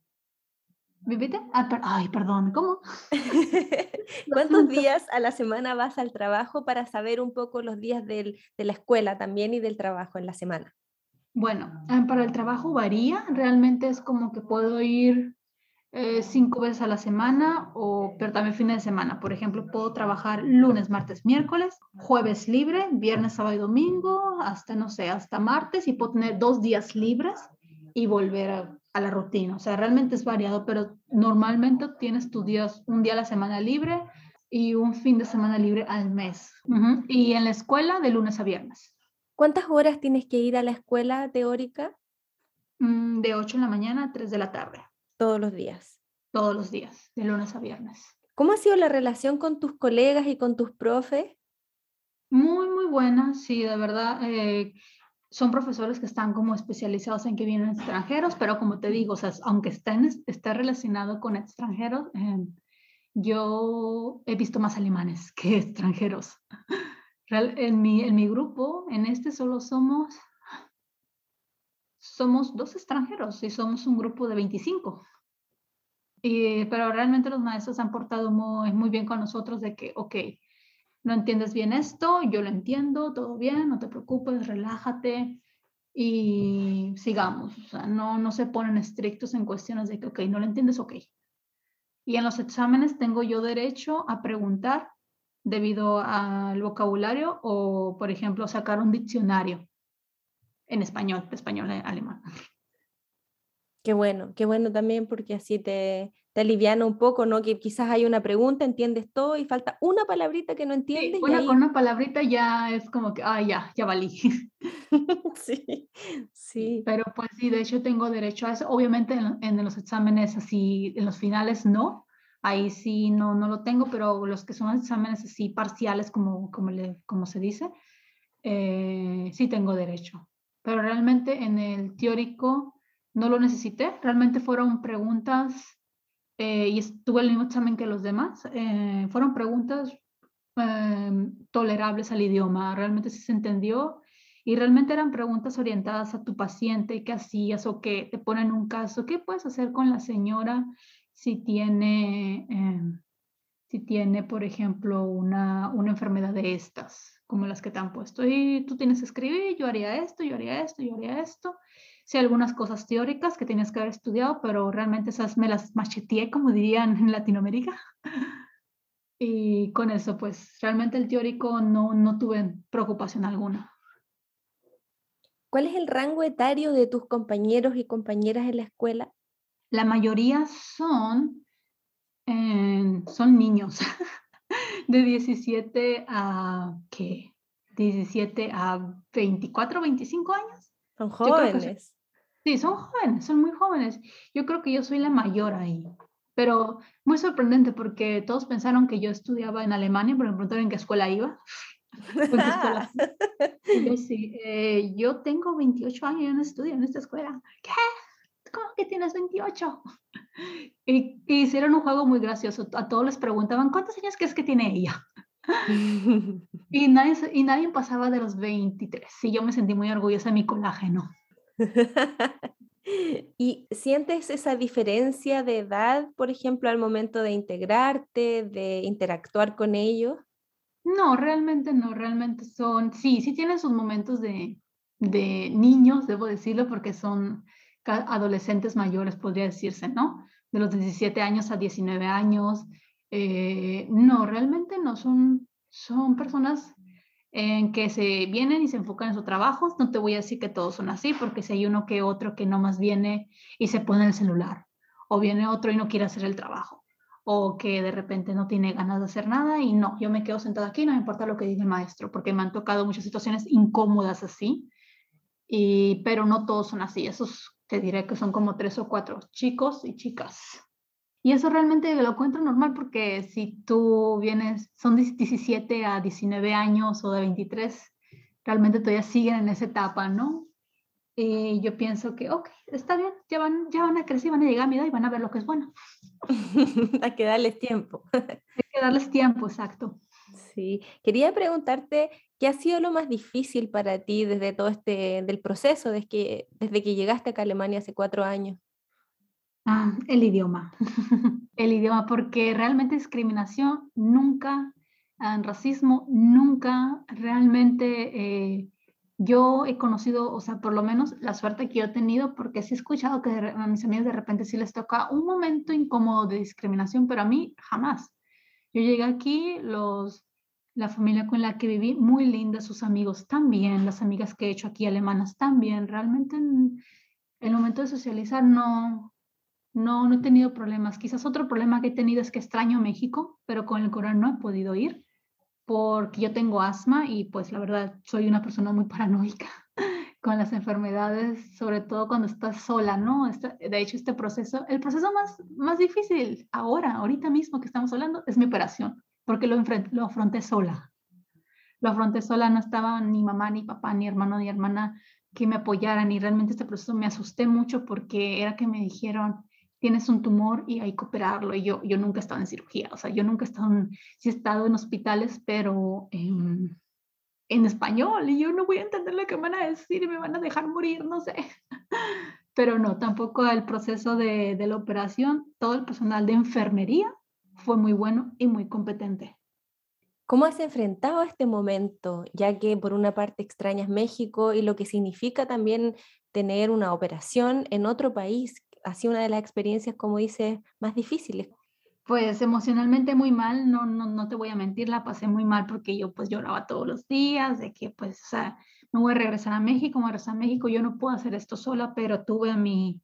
¿Vivite? Ah, per ay, perdón, ¿cómo? ¿Cuántos días a la semana vas al trabajo para saber un poco los días del, de la escuela también y del trabajo en la semana? Bueno, para el trabajo varía, realmente es como que puedo ir eh, cinco veces a la semana, o, pero también fines de semana. Por ejemplo, puedo trabajar lunes, martes, miércoles, jueves libre, viernes, sábado y domingo, hasta, no sé, hasta martes y puedo tener dos días libres y volver a, a la rutina. O sea, realmente es variado, pero normalmente tienes tus días, un día a la semana libre y un fin de semana libre al mes. Uh -huh. Y en la escuela de lunes a viernes. ¿Cuántas horas tienes que ir a la escuela teórica? Mm, de 8 de la mañana a 3 de la tarde. Todos los días. Todos los días, de lunes a viernes. ¿Cómo ha sido la relación con tus colegas y con tus profes? Muy, muy buena, sí, de verdad. Eh, son profesores que están como especializados en que vienen extranjeros, pero como te digo, o sea, aunque estén, esté relacionado con extranjeros, eh, yo he visto más alemanes que extranjeros. En, mi, en mi grupo, en este solo somos, somos dos extranjeros y somos un grupo de 25. Y, pero realmente los maestros han portado muy, muy bien con nosotros de que, ok, no entiendes bien esto, yo lo entiendo, todo bien, no te preocupes, relájate y sigamos. O sea, no, no se ponen estrictos en cuestiones de que, ok, no lo entiendes, ok. Y en los exámenes tengo yo derecho a preguntar debido al vocabulario o, por ejemplo, sacar un diccionario en español, español alemán. Qué bueno, qué bueno también porque así te, te aliviana un poco, ¿no? Que quizás hay una pregunta, entiendes todo y falta una palabrita que no entiendes. Sí, una, ahí... con una palabrita ya es como que, ah, ya, ya valí. sí, sí. Pero pues sí, de hecho tengo derecho a eso. Obviamente en, en los exámenes así, en los finales no, ahí sí no, no lo tengo, pero los que son exámenes así parciales, como, como, le, como se dice, eh, sí tengo derecho. Pero realmente en el teórico no lo necesité, realmente fueron preguntas eh, y estuve el mismo examen que los demás, eh, fueron preguntas eh, tolerables al idioma, realmente sí se entendió y realmente eran preguntas orientadas a tu paciente, qué hacías o qué, te ponen un caso, qué puedes hacer con la señora si tiene, si tiene por ejemplo, una, una enfermedad de estas, como las que te han puesto, y tú tienes que escribir, yo haría esto, yo haría esto, yo haría esto, sí, algunas cosas teóricas que tenías que haber estudiado, pero realmente esas me las macheteé, como dirían en Latinoamérica. Y con eso, pues realmente el teórico no, no tuve preocupación alguna. ¿Cuál es el rango etario de tus compañeros y compañeras en la escuela? La mayoría son, eh, son niños de 17 a, ¿qué? 17 a 24, 25 años. Son jóvenes. Sí, son jóvenes, son muy jóvenes. Yo creo que yo soy la mayor ahí, pero muy sorprendente porque todos pensaron que yo estudiaba en Alemania, pero me preguntaron en qué escuela iba. ¿Qué escuela? yo sí, eh, yo tengo 28 años y yo no estudio en esta escuela. ¿Qué? ¿Cómo que tienes 28? Y, y, hicieron un juego muy gracioso. A todos les preguntaban, ¿cuántos años crees que tiene ella? y, nadie, y nadie pasaba de los 23. Y yo me sentí muy orgullosa de mi colágeno. ¿Y sientes esa diferencia de edad, por ejemplo, al momento de integrarte, de interactuar con ellos? No, realmente no, realmente son, sí, sí tienen sus momentos de, de niños, debo decirlo, porque son adolescentes mayores, podría decirse, ¿no? De los 17 años a 19 años. Eh, no, realmente no, son, son personas en que se vienen y se enfocan en su trabajo. No te voy a decir que todos son así, porque si hay uno que otro que no más viene y se pone el celular, o viene otro y no quiere hacer el trabajo, o que de repente no tiene ganas de hacer nada y no, yo me quedo sentada aquí, no importa lo que diga el maestro, porque me han tocado muchas situaciones incómodas así, y, pero no todos son así. Esos te diré que son como tres o cuatro chicos y chicas. Y eso realmente lo encuentro normal porque si tú vienes, son 17 a 19 años o de 23, realmente todavía siguen en esa etapa, ¿no? Y yo pienso que, ok, está bien, ya van, ya van a crecer, van a llegar a mi edad y van a ver lo que es bueno. Hay que darles tiempo. Hay que darles tiempo, exacto. Sí, quería preguntarte qué ha sido lo más difícil para ti desde todo este del proceso, desde que, desde que llegaste acá a Alemania hace cuatro años. Ah, el idioma. el idioma, porque realmente discriminación nunca, ah, racismo nunca, realmente eh, yo he conocido, o sea, por lo menos la suerte que yo he tenido, porque sí he escuchado que a mis amigos de repente sí les toca un momento incómodo de discriminación, pero a mí jamás. Yo llegué aquí, los, la familia con la que viví, muy linda, sus amigos también, las amigas que he hecho aquí alemanas también. Realmente en el momento de socializar no, no, no he tenido problemas. Quizás otro problema que he tenido es que extraño México, pero con el Corán no he podido ir porque yo tengo asma y pues la verdad soy una persona muy paranoica con las enfermedades, sobre todo cuando estás sola, ¿no? de hecho, este proceso, el proceso más, más difícil ahora, ahorita mismo que estamos hablando, es mi operación, porque lo, lo afronté sola. Lo afronté sola, no estaba ni mamá, ni papá, ni hermano, ni hermana que me apoyaran y realmente este proceso me asusté mucho porque era que me dijeron, tienes un tumor y hay que operarlo. Y yo, yo nunca he estado en cirugía, o sea, yo nunca he estado en, sí he estado en hospitales, pero en, en español y yo no voy a entender lo que me van a decir y me van a dejar morir, no sé. Pero no, tampoco el proceso de, de la operación, todo el personal de enfermería fue muy bueno y muy competente. ¿Cómo has enfrentado este momento, ya que por una parte extrañas México y lo que significa también tener una operación en otro país sido una de las experiencias, como dices, más difíciles. Pues emocionalmente muy mal, no, no, no te voy a mentir, la pasé muy mal porque yo pues lloraba todos los días de que pues, o sea, me voy a regresar a México, voy a a México, yo no puedo hacer esto sola, pero tuve a mi,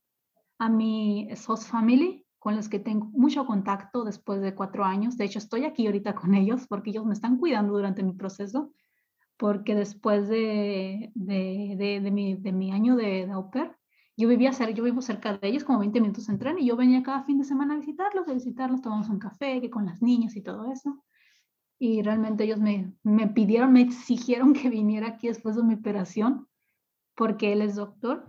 a mi host family con los que tengo mucho contacto después de cuatro años. De hecho, estoy aquí ahorita con ellos porque ellos me están cuidando durante mi proceso, porque después de, de, de, de mi, año de, de yo vivía cerca, yo vivo cerca de ellos, como 20 minutos en tren, y yo venía cada fin de semana a visitarlos, a visitarlos, tomamos un café, que con las niñas y todo eso. Y realmente ellos me, me pidieron, me exigieron que viniera aquí después de mi operación, porque él es doctor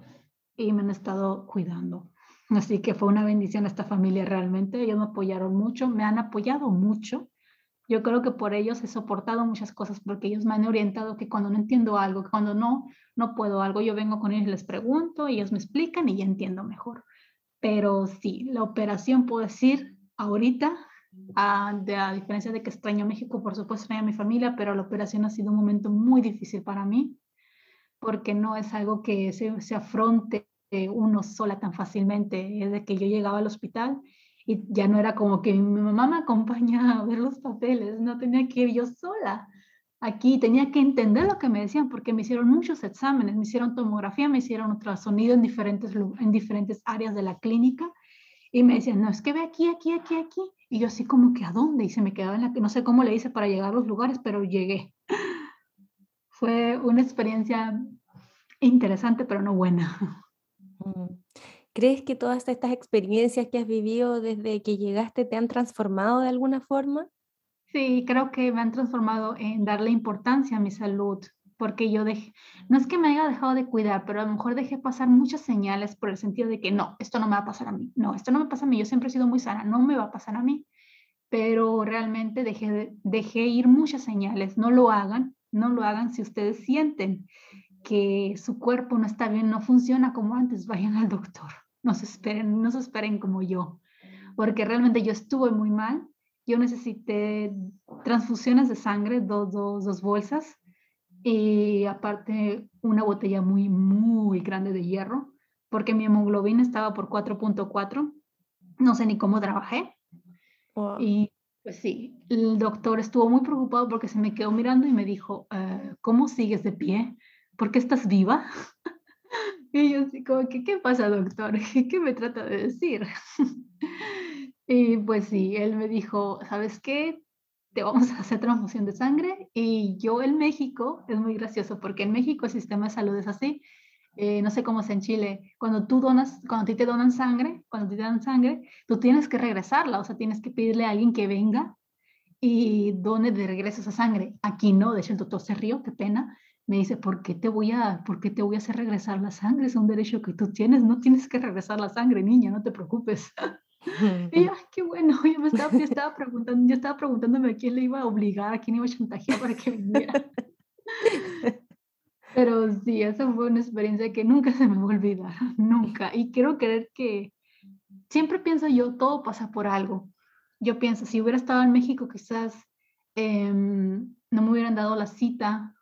y me han estado cuidando. Así que fue una bendición esta familia realmente. Ellos me apoyaron mucho, me han apoyado mucho yo creo que por ellos he soportado muchas cosas porque ellos me han orientado que cuando no entiendo algo, que cuando no, no puedo algo, yo vengo con ellos, les pregunto, ellos me explican y ya entiendo mejor. Pero sí, la operación puedo decir ahorita, a, de, a diferencia de que extraño México, por supuesto extraño a mi familia, pero la operación ha sido un momento muy difícil para mí porque no es algo que se, se afronte uno sola tan fácilmente. Desde que yo llegaba al hospital y ya no era como que mi mamá me acompañaba a ver los papeles, no tenía que ir yo sola. Aquí tenía que entender lo que me decían porque me hicieron muchos exámenes, me hicieron tomografía, me hicieron ultrasonido en diferentes, en diferentes áreas de la clínica y me decían, no, es que ve aquí, aquí, aquí, aquí. Y yo así como que, ¿a dónde? Y se me quedaba en la que no sé cómo le hice para llegar a los lugares, pero llegué. Fue una experiencia interesante, pero no buena. ¿Crees que todas estas experiencias que has vivido desde que llegaste te han transformado de alguna forma? Sí, creo que me han transformado en darle importancia a mi salud, porque yo dejé, no es que me haya dejado de cuidar, pero a lo mejor dejé pasar muchas señales por el sentido de que no, esto no me va a pasar a mí, no, esto no me pasa a mí, yo siempre he sido muy sana, no me va a pasar a mí, pero realmente dejé, dejé ir muchas señales, no lo hagan, no lo hagan si ustedes sienten que su cuerpo no está bien, no funciona como antes, vayan al doctor no se esperen, no se esperen como yo, porque realmente yo estuve muy mal. Yo necesité transfusiones de sangre, dos, dos, dos bolsas, y aparte una botella muy, muy grande de hierro, porque mi hemoglobina estaba por 4.4. No sé ni cómo trabajé. Y pues sí, el doctor estuvo muy preocupado porque se me quedó mirando y me dijo, ah, ¿cómo sigues de pie? ¿Por qué estás viva? y yo así como que, ¿qué pasa, doctor? ¿Qué me trata de decir? y pues sí, él me dijo, ¿sabes qué? Te vamos a hacer transfusión de sangre. Y yo en México, es muy gracioso porque en México el sistema de salud es así. Eh, no sé cómo es en Chile, cuando tú donas, cuando a ti te donan sangre, cuando te dan sangre, tú tienes que regresarla, o sea, tienes que pedirle a alguien que venga y done de regreso esa sangre. Aquí no, de hecho el doctor se rió, qué pena, me dice, ¿por qué te voy a, por qué te voy a hacer regresar la sangre? Es un derecho que tú tienes, no tienes que regresar la sangre, niña, no te preocupes. y yo, qué bueno, yo me estaba, yo estaba preguntando, yo estaba preguntándome a quién le iba a obligar, a quién iba a chantajear para que viniera. Pero sí, esa fue una experiencia que nunca se me va a olvidar, nunca. Y quiero creer que siempre pienso yo, todo pasa por algo. Yo pienso, si hubiera estado en México, quizás em, no me hubieran dado la cita,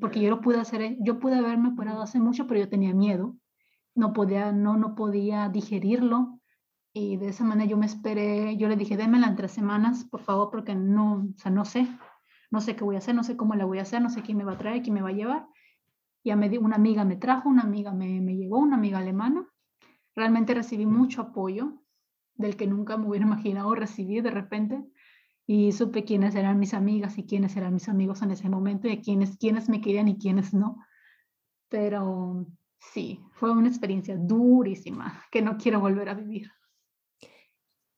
porque yo lo pude hacer, yo pude haberme operado hace mucho, pero yo tenía miedo. No podía, no, no podía digerirlo. Y de esa manera yo me esperé, yo le dije, démela en tres semanas, por favor, porque no, o sea, no sé, no sé qué voy a hacer, no sé cómo la voy a hacer, no sé quién me va a traer, quién me va a llevar ya me una amiga me trajo, una amiga me, me llevó, una amiga alemana. Realmente recibí mucho apoyo del que nunca me hubiera imaginado recibir de repente y supe quiénes eran mis amigas y quiénes eran mis amigos en ese momento y quiénes, quiénes me querían y quiénes no. Pero sí, fue una experiencia durísima que no quiero volver a vivir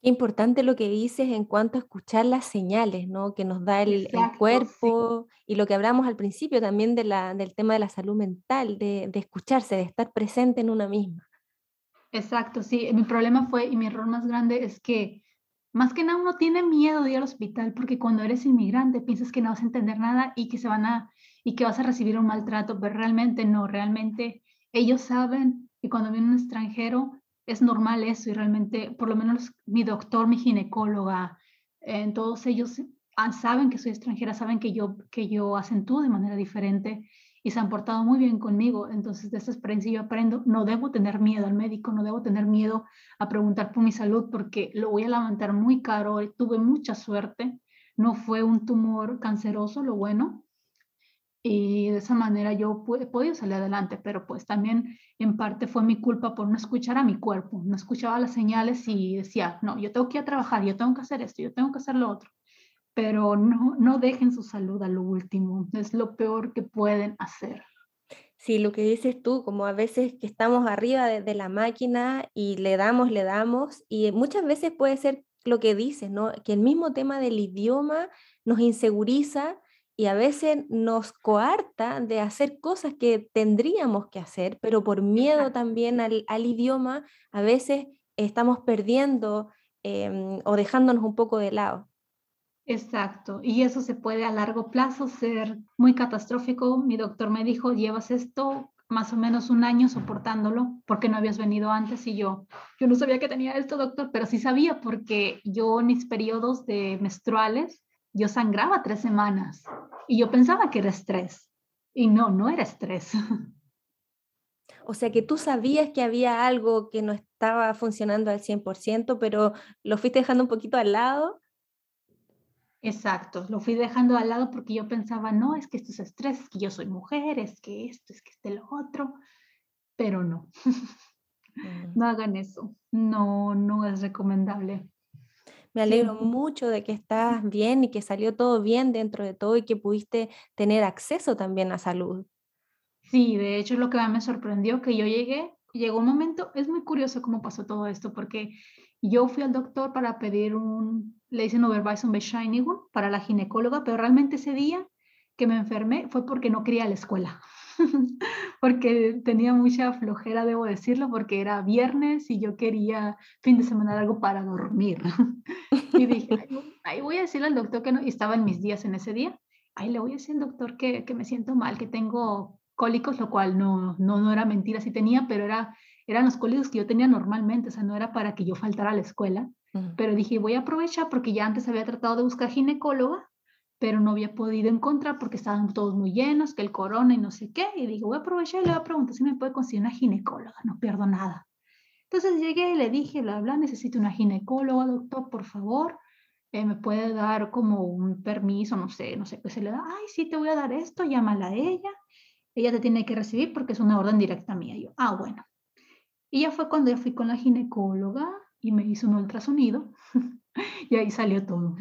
importante lo que dices en cuanto a escuchar las señales, ¿no? Que nos da el, cuerpo y lo que hablamos al principio también de la, del tema de la salud mental, de, de, escucharse, de estar presente en una misma. Exacto, sí. Mi problema fue y mi error más grande es que más que nada uno tiene miedo de ir al hospital porque cuando eres inmigrante piensas que no vas a entender nada y que se van a y que vas a recibir un maltrato, pero realmente no, realmente ellos saben que cuando viene un extranjero es normal eso y realmente, por lo menos mi doctor, mi ginecóloga, en todos ellos saben que soy extranjera, saben que yo, que yo acentúo de manera diferente y se han portado muy bien conmigo. Entonces, de esta experiencia yo aprendo, no debo tener miedo al médico, no debo tener miedo a preguntar por mi salud porque lo voy a levantar muy caro. Tuve mucha suerte, no fue un tumor canceroso, lo bueno, y de esa manera yo he podido salir adelante, pero pues también en parte fue mi culpa por no escuchar a mi cuerpo, no escuchaba las señales y decía, no, yo tengo que ir a trabajar, yo tengo que hacer esto, yo tengo que hacer lo otro, pero no, no dejen su salud a lo último, es lo peor que pueden hacer. Sí, lo que dices tú, como a veces que estamos arriba de, de la máquina y le damos, le damos, y muchas veces puede ser lo que dices, ¿no? Que el mismo tema del idioma nos inseguriza y a veces nos coarta de hacer cosas que tendríamos que hacer, pero por miedo también al, idioma, a veces estamos perdiendo em, o dejándonos un poco de lado. Exacto, y eso se puede a largo plazo ser muy catastrófico. Mi doctor me dijo, llevas esto más o menos un año soportándolo porque no habías venido antes y yo, yo no sabía que tenía esto, doctor, pero sí sabía porque yo en mis periodos de menstruales yo sangraba tres semanas y yo pensaba que era estrés. Y no, no era estrés. O sea que tú sabías que había algo que no estaba funcionando al 100%, pero lo fuiste dejando un poquito al lado. Exacto, lo fui dejando al lado porque yo pensaba, no, es que esto es estrés, es que yo soy mujer, es que esto, es que este lo otro, pero no. Mm. No hagan eso, no, no es recomendable. Me alegro mucho de que estás bien y que salió todo bien dentro de todo y que pudiste tener acceso también a salud. Sí, de hecho lo que me sorprendió que yo llegué, llegó un momento, es muy curioso cómo pasó todo esto, porque yo fui al doctor para pedir un, le dicen Bescheinigung para la ginecóloga, pero realmente ese día que me enfermé fue porque no quería la escuela. porque tenía mucha flojera, debo decirlo, porque era viernes y yo quería fin de semana algo para dormir. y dije, ahí voy a decirle al doctor que no, y estaba en mis días en ese día, ahí le voy a decir al doctor que, que me siento mal, que tengo cólicos, lo cual no, no, no era mentira, sí tenía, pero era, eran los cólicos que yo tenía normalmente, o sea, no era para que yo faltara a la escuela. Pero dije, voy a aprovechar porque ya antes había tratado de buscar ginecóloga pero no había podido encontrar porque estaban todos muy llenos, que el corona y no sé qué. Y digo, voy a aprovechar y le voy a preguntar si me puede conseguir una ginecóloga, no pierdo nada. Entonces llegué y le dije, bla, bla, necesito una ginecóloga, doctor, por favor. Eh, me puede dar como un permiso, no sé, no sé qué se le da. Ay, sí, te voy a dar esto, llámala a ella. Ella te tiene que recibir porque es una orden directa mía. Yo, ah, bueno. Y ya fue cuando yo fui con la ginecóloga y me hizo un ultrasonido y ahí salió todo.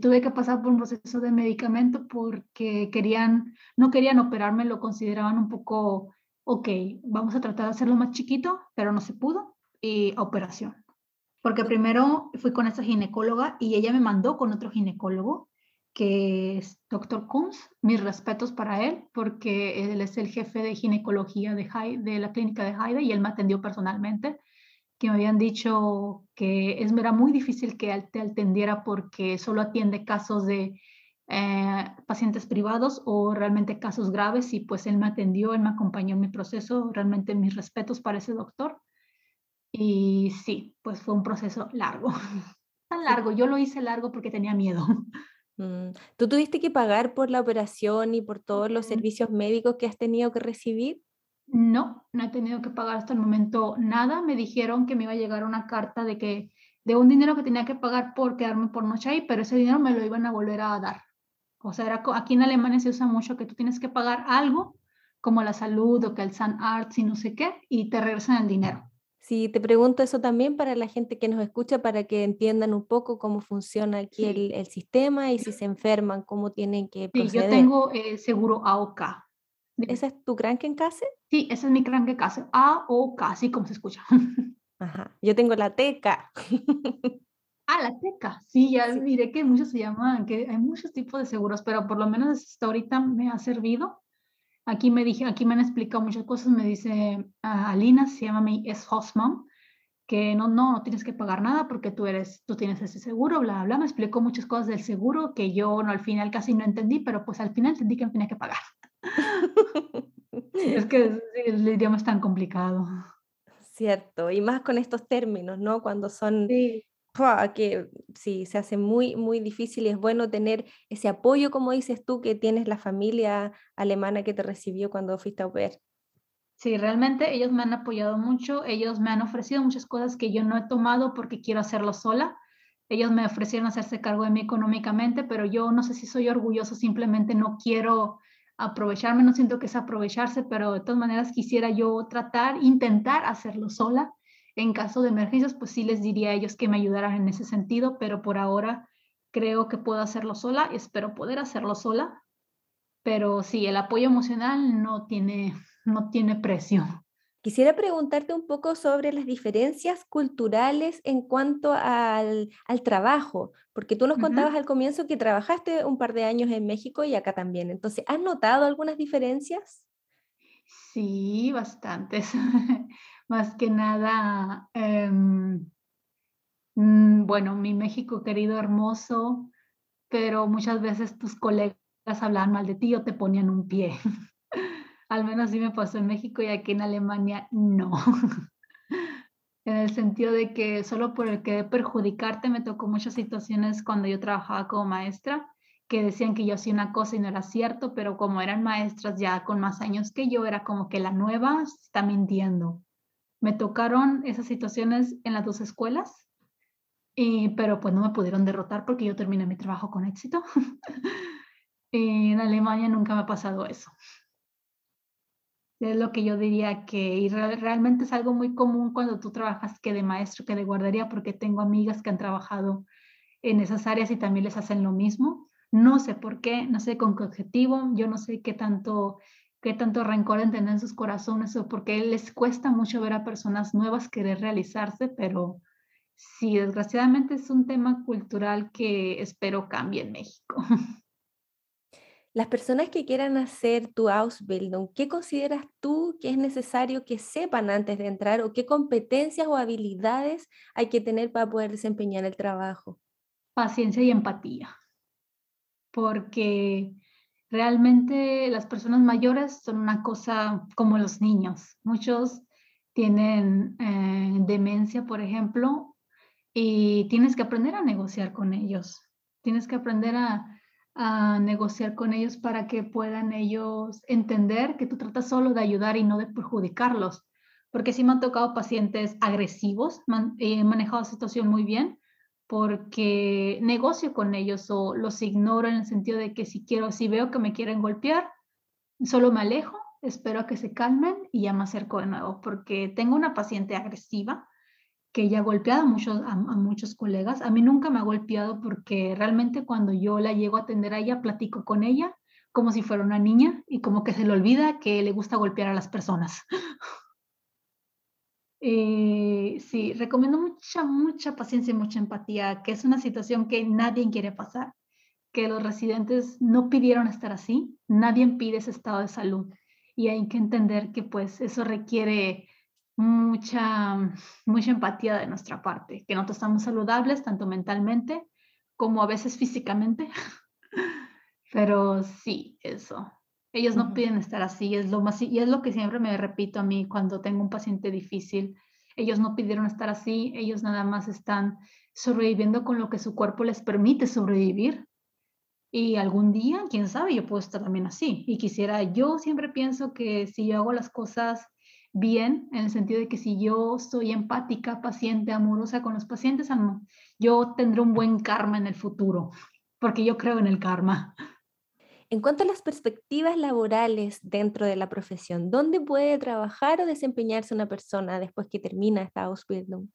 Tuve que pasar por un proceso de medicamento porque querían, no querían operarme, lo consideraban un poco, ok, vamos a tratar de hacerlo más chiquito, pero no se pudo, y operación. Porque primero fui con esa ginecóloga y ella me mandó con otro ginecólogo, que es doctor Kunz. Mis respetos para él, porque él es el jefe de ginecología de, de la clínica de Haida y él me atendió personalmente que me habían dicho que es, era muy difícil que te atendiera porque solo atiende casos de eh, pacientes privados o realmente casos graves y pues él me atendió, él me acompañó en mi proceso, realmente mis respetos para ese doctor. Y sí, pues fue un proceso largo, tan largo, yo lo hice largo porque tenía miedo. Mm, ¿Tú tuviste que pagar por la operación y por todos los servicios médicos que has tenido que recibir? No, no he tenido que pagar hasta el momento nada. Me dijeron que me iba a llegar una carta de que de un dinero que tenía que pagar por quedarme por noche ahí, pero ese dinero me lo iban a volver a dar. O sea, era, aquí en Alemania se usa mucho que tú tienes que pagar algo, como la salud o que el San Arts y no sé qué, y te regresan el dinero. Sí, te pregunto eso también para la gente que nos escucha, para que entiendan un poco cómo funciona aquí el, sistema y si se enferman, cómo tienen que proceder. Sí, yo tengo eh, seguro AOK, ¿Esa es tu Krankenkasse? Sí, esa es mi Krankenkasse. A o K, así como se escucha. Ajá. Yo tengo la teca. ah, la teca. Sí, ya diré que muchos se llaman, que hay muchos tipos de seguros, pero por lo menos hasta ahorita me ha servido. Aquí me dije, aquí me han explicado muchas cosas. Me dice Alina, se llama mi es Hostmom, que no, no, no tienes que pagar nada porque tú eres, tú tienes ese seguro, bla, bla. Me explicó muchas cosas del seguro que yo no, al final casi no entendí, pero pues al final entendí que tenía que pagar es que el idioma es tan complicado. Cierto, y más con estos términos, ¿no? Cuando son... que sí, se hace muy, muy difícil y es bueno tener ese apoyo, como dices tú, que tienes la familia alemana que te recibió cuando fuiste a ver. Sí, realmente ellos me han apoyado mucho, ellos me han ofrecido muchas cosas que yo no he tomado porque quiero hacerlo sola. Ellos me ofrecieron hacerse cargo de mí económicamente, pero yo no sé si soy orgulloso, simplemente no quiero aprovecharme, no siento que es aprovecharse, pero de todas maneras quisiera yo tratar, intentar hacerlo sola. En caso de emergencias, pues sí les diría a ellos que me ayudaran en ese sentido, pero por ahora creo que puedo hacerlo sola, espero poder hacerlo sola, pero sí, el apoyo emocional no tiene, no tiene precio. Quisiera preguntarte un poco sobre las diferencias culturales en cuanto al, trabajo, porque tú nos contabas al comienzo que trabajaste un par de años en México y acá también. Entonces, ¿has notado algunas diferencias? Sí, bastantes. Más que nada, mm, bueno, mi México querido, hermoso, pero muchas veces tus colegas hablaban mal de ti o te ponían un pie. Al menos sí me pasó en México y aquí en Alemania no. en el sentido de que solo por el que perjudicarte me tocó muchas situaciones cuando yo trabajaba como maestra que decían que yo hacía una cosa y no era cierto, pero como eran maestras ya con más años que yo, era como que la nueva está mintiendo. Me tocaron esas situaciones en las dos escuelas, y, pero pues no me pudieron derrotar porque yo terminé mi trabajo con éxito. en Alemania nunca me ha pasado eso. Es lo que yo diría que y realmente es algo muy común cuando tú trabajas que de maestro, que de guardería, porque tengo amigas que han trabajado en esas áreas y también les hacen lo mismo. No sé por qué, no sé con qué objetivo, yo no sé qué tanto, qué tanto rencor tener en sus corazones o porque les cuesta mucho ver a personas nuevas querer realizarse, pero sí, desgraciadamente es un tema cultural que espero cambie en México. Las personas que quieran hacer tu Ausbildung, ¿qué consideras tú que es necesario que sepan antes de entrar o qué competencias o habilidades hay que tener para poder desempeñar el trabajo? Paciencia y empatía, porque realmente las personas mayores son una cosa como los niños. Muchos tienen eh, demencia, por ejemplo, y tienes que aprender a negociar con ellos Tienes que aprender a, a negociar con ellos para que puedan ellos entender que tú tratas solo de ayudar y no de perjudicarlos. Porque sí me han tocado pacientes agresivos, he manejado la situación muy bien, porque negocio con ellos o los ignoro en el sentido de que si quiero, si veo que me quieren golpear, solo me alejo, espero a que se calmen y ya me acerco de nuevo, porque tengo una paciente agresiva que ya ha golpeado a muchos, a, muchos colegas. A mí nunca me ha golpeado porque realmente cuando yo la llego a atender a ella, platico con ella como si fuera una niña y como que se le olvida que le gusta golpear a las personas. Eh, sí, recomiendo mucha, mucha paciencia y mucha empatía, que es una situación que nadie quiere pasar, que los residentes no pidieron estar así, nadie pide ese estado de salud y hay que entender que pues eso requiere mucha, mucha empatía de nuestra parte, que nosotros estamos saludables tanto mentalmente como a veces físicamente. Pero sí, eso. Ellos no piden estar así, es lo más y es lo que siempre me repito a mí cuando tengo un paciente difícil. Ellos no pidieron estar así, ellos nada más están sobreviviendo con lo que su cuerpo les permite sobrevivir. Y algún día, quién sabe, yo puedo estar también así. Y quisiera, yo siempre pienso que si yo hago las cosas bien, en el sentido de que si yo soy empática, paciente, amorosa con los pacientes, yo tendré un buen karma en el futuro, porque yo creo en el karma. En cuanto a las perspectivas laborales dentro de la profesión, ¿dónde puede trabajar o desempeñarse una persona después que termina esta Ausbildung?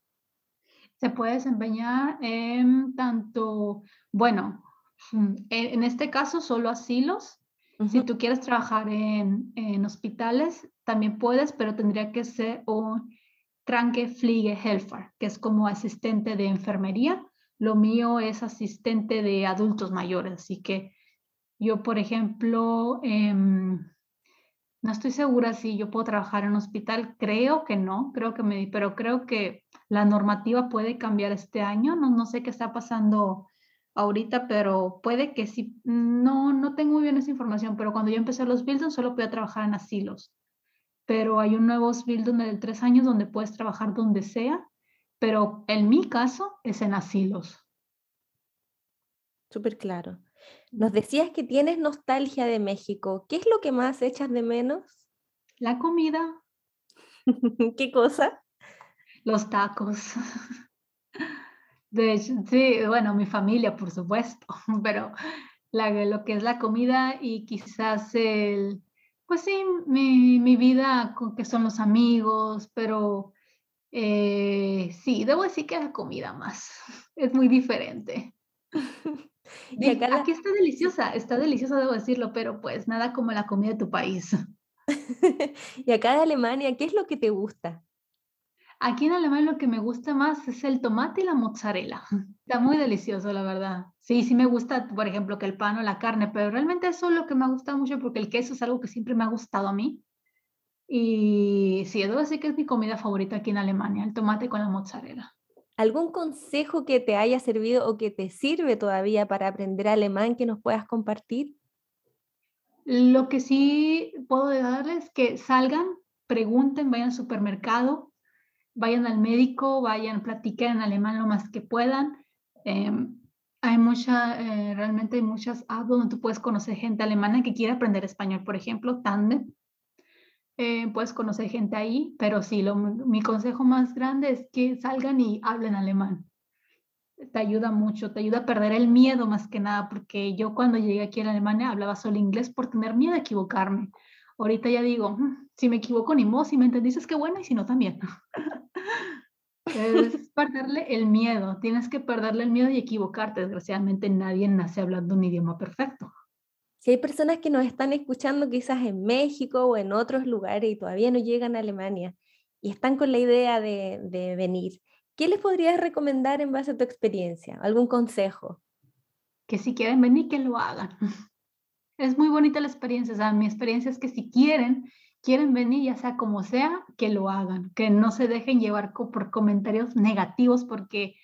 Se puede desempeñar en tanto, bueno, en este caso solo asilos, si tú quieres trabajar en, en, hospitales, también puedes, pero tendría que ser un Fliege Helfer, que es como asistente de enfermería. Lo mío es asistente de adultos mayores, así que yo, por ejemplo, em, no estoy segura si yo puedo trabajar en un hospital, creo que no, creo que me, pero creo que la normativa puede cambiar este año, no, no sé qué está pasando ahorita, pero puede que sí, no, no tengo muy bien esa información, pero cuando yo empecé los Bildung solo podía trabajar en asilos, pero hay un nuevo Bildung de tres años donde puedes trabajar donde sea, pero en mi caso es en asilos. Súper claro. Nos decías que tienes nostalgia de México. ¿Qué es lo que más echas de menos? La comida. ¿Qué cosa? Los tacos. De hecho, sí, bueno, mi familia, por supuesto, pero lo que es la comida y quizás el, pues sí, mi, mi vida, con que son los amigos, pero eh, sí, debo decir que la comida más, es muy diferente. y Aquí está deliciosa, está deliciosa, debo decirlo, pero pues nada como la comida de tu país. y acá de Alemania, ¿qué es lo que te gusta? Aquí en Alemania lo que me gusta más es el tomate y la mozzarella. Está muy delicioso, la verdad. Sí, sí me gusta, por ejemplo, que el pan o la carne, pero realmente eso es lo que me gusta mucho porque el queso es algo que siempre me ha gustado a mí. Y sí, debo decir que es mi comida favorita aquí en Alemania, el tomate con la mozzarella. ¿Algún consejo que te haya servido o que te sirve todavía para aprender alemán que nos puedas compartir? Lo que sí puedo darles es que salgan, pregunten, vayan al supermercado, vayan al médico, vayan, platiquen en alemán lo más que puedan. Em, hay mucha, eh, realmente hay muchas apps donde tú puedes conocer gente alemana que quiere aprender español, por ejemplo, Tandem. Eh, puedes conocer gente ahí, pero sí, lo, mi consejo más grande es que salgan y hablen alemán. Te ayuda mucho, te ayuda a perder el miedo más que nada, porque yo cuando llegué aquí a Alemania hablaba solo inglés por tener miedo a equivocarme. Ahorita ya digo, mm, si me equivoco ni modo, si me entendiste es que bueno y si no también. es perderle el miedo, tienes que perderle el miedo y equivocarte. Desgraciadamente nadie nace hablando un idioma perfecto. Si hay personas que nos están escuchando quizás en México o en otros lugares y todavía no llegan a Alemania y están con la idea de, de venir, ¿qué les podrías recomendar en base a tu experiencia? ¿Algún consejo? Que si quieren venir, que lo hagan. Es muy bonita la experiencia. O sea, mi experiencia es que si quieren, quieren venir, ya sea como sea, que lo hagan, que no se dejen llevar por comentarios negativos porque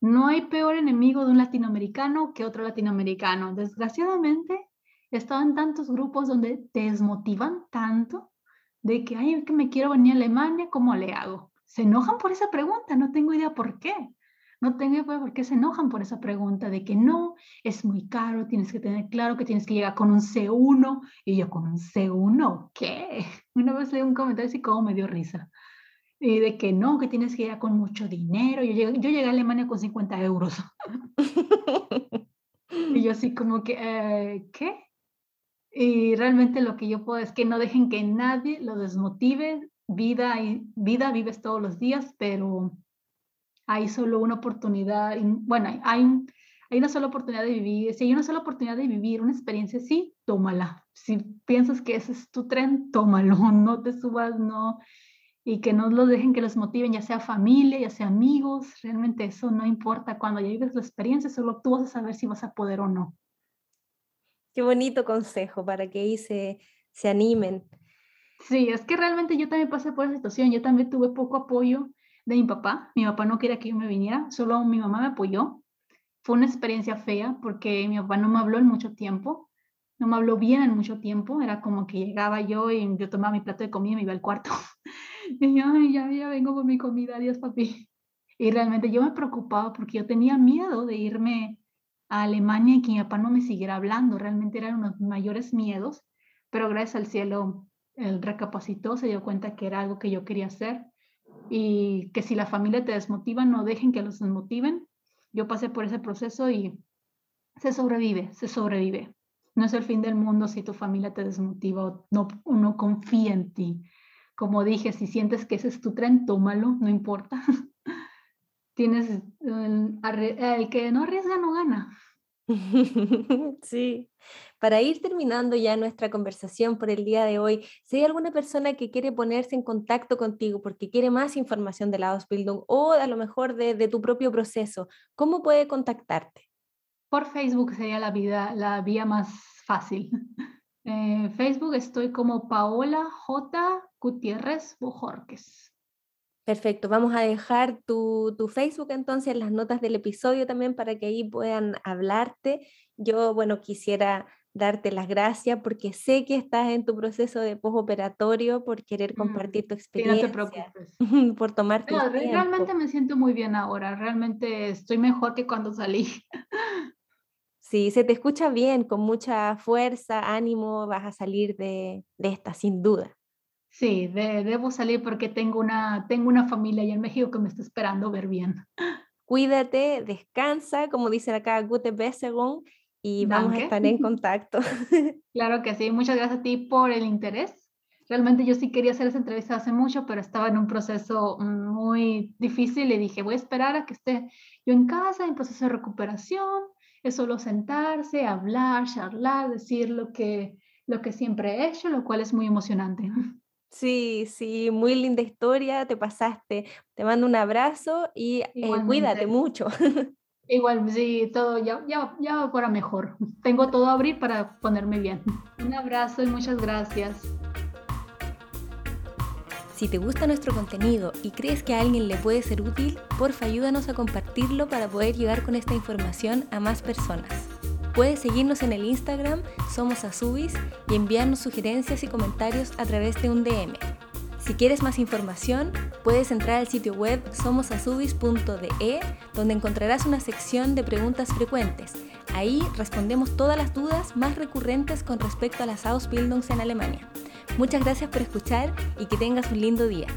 no hay peor enemigo de un latinoamericano que otro latinoamericano. Desgraciadamente, he estado en tantos grupos donde te desmotivan tanto de que, ay, que me quiero venir a Alemania, ¿cómo le hago? Se enojan por esa pregunta, no tengo idea por qué. No tengo por qué se enojan por esa pregunta de que no, es muy caro, tienes que tener claro que tienes que llegar con un C1 y yo con un C1, ¿qué? Una vez leí un comentario así como me dio risa. Y de que no, que tienes que llegar con mucho dinero. Yo llegué, yo llegué a Alemania con 50 euros. y yo así como que, eh, ¿qué? Y realmente lo que yo puedo es que no dejen que nadie lo desmotive. Vida, y, vida vives todos los días, pero hay solo una oportunidad. Bueno, hay, hay una sola oportunidad de vivir. Si hay una sola oportunidad de vivir una experiencia así, tómala. Si piensas que ese es tu tren, tómalo. No te subas, no. Y que no los dejen que los motiven, ya sea familia, ya sea amigos. Realmente eso no importa. Cuando ya vives la experiencia, solo tú vas a saber si vas a poder o no. Qué bonito consejo para que ahí se, se animen. Sí, es que realmente yo también pasé por esa situación. Yo también tuve poco apoyo de mi papá. Mi papá no quería que yo me viniera, solo mi mamá me apoyó. Fue una experiencia fea porque mi papá no me habló en mucho tiempo, no me habló bien en mucho tiempo. Era como que llegaba yo y yo tomaba mi plato de comida y me iba al cuarto. y yo, ya, ya vengo por mi comida, adiós papi. Y realmente yo me preocupaba porque yo tenía miedo de irme a Alemania y que mi papá no me siguiera hablando. Realmente eran unos mayores miedos, pero gracias al cielo él recapacitó, se dio cuenta que era algo que yo quería hacer y que si la familia te desmotiva, no dejen que los desmotiven. Yo pasé por ese proceso y se sobrevive, se sobrevive. No es el fin del mundo si tu familia te desmotiva o no, no confía en ti. Como dije, si sientes que ese es tu tren, tómalo, no importa. Tienes el que no arriesga no gana. Sí, para ir terminando ya nuestra conversación por el día de hoy, si hay alguna persona que quiere ponerse en contacto contigo porque quiere más información de la Ausbildung o a lo mejor de, tu propio proceso, ¿cómo puede contactarte? Por Facebook sería la, vida, la vía más fácil. En Facebook estoy como Paola J. Gutiérrez Bojorques. Perfecto, vamos a dejar tu, Facebook entonces en las notas del episodio también para que ahí puedan hablarte. Yo, bueno, quisiera darte las gracias porque sé que estás en tu proceso de postoperatorio, por querer mm, compartir tu experiencia, no te preocupes. por tomarte no, Realmente me siento muy bien ahora, realmente estoy mejor que cuando salí. Sí, se te escucha bien, con mucha fuerza, ánimo, vas a salir de, de esta, sin duda. Sí, debo salir porque tengo una, tengo una familia allá en México que me está esperando ver bien. Cuídate, descansa, como dicen acá, gute Besserung, y vamos a estar en contacto. Claro que sí, muchas gracias a ti por el interés. Realmente yo sí quería hacer esa entrevista hace mucho, pero estaba en un proceso muy difícil y dije, voy a esperar a que esté yo en casa, en proceso de recuperación. Es solo sentarse, hablar, charlar, decir lo que, lo que siempre he hecho, lo cual es muy emocionante. Sí, sí, muy linda historia, te pasaste. Te mando un abrazo y eh, cuídate mucho. Igual, sí, todo ya, ya, ya va para mejor. Tengo todo a abrir para ponerme bien. Un abrazo y muchas gracias. Si te gusta nuestro contenido y crees que a alguien le puede ser útil, porfa ayúdanos a compartirlo para poder llegar con esta información a más personas. Puedes seguirnos en el Instagram Somos Azubis y enviarnos sugerencias y comentarios a través de un DM. Si quieres más información, puedes entrar al sitio web somosazubis.de, donde encontrarás una sección de preguntas frecuentes. Ahí respondemos todas las dudas más recurrentes con respecto a las Ausbildungs en Alemania. Muchas gracias por escuchar y que tengas un lindo día.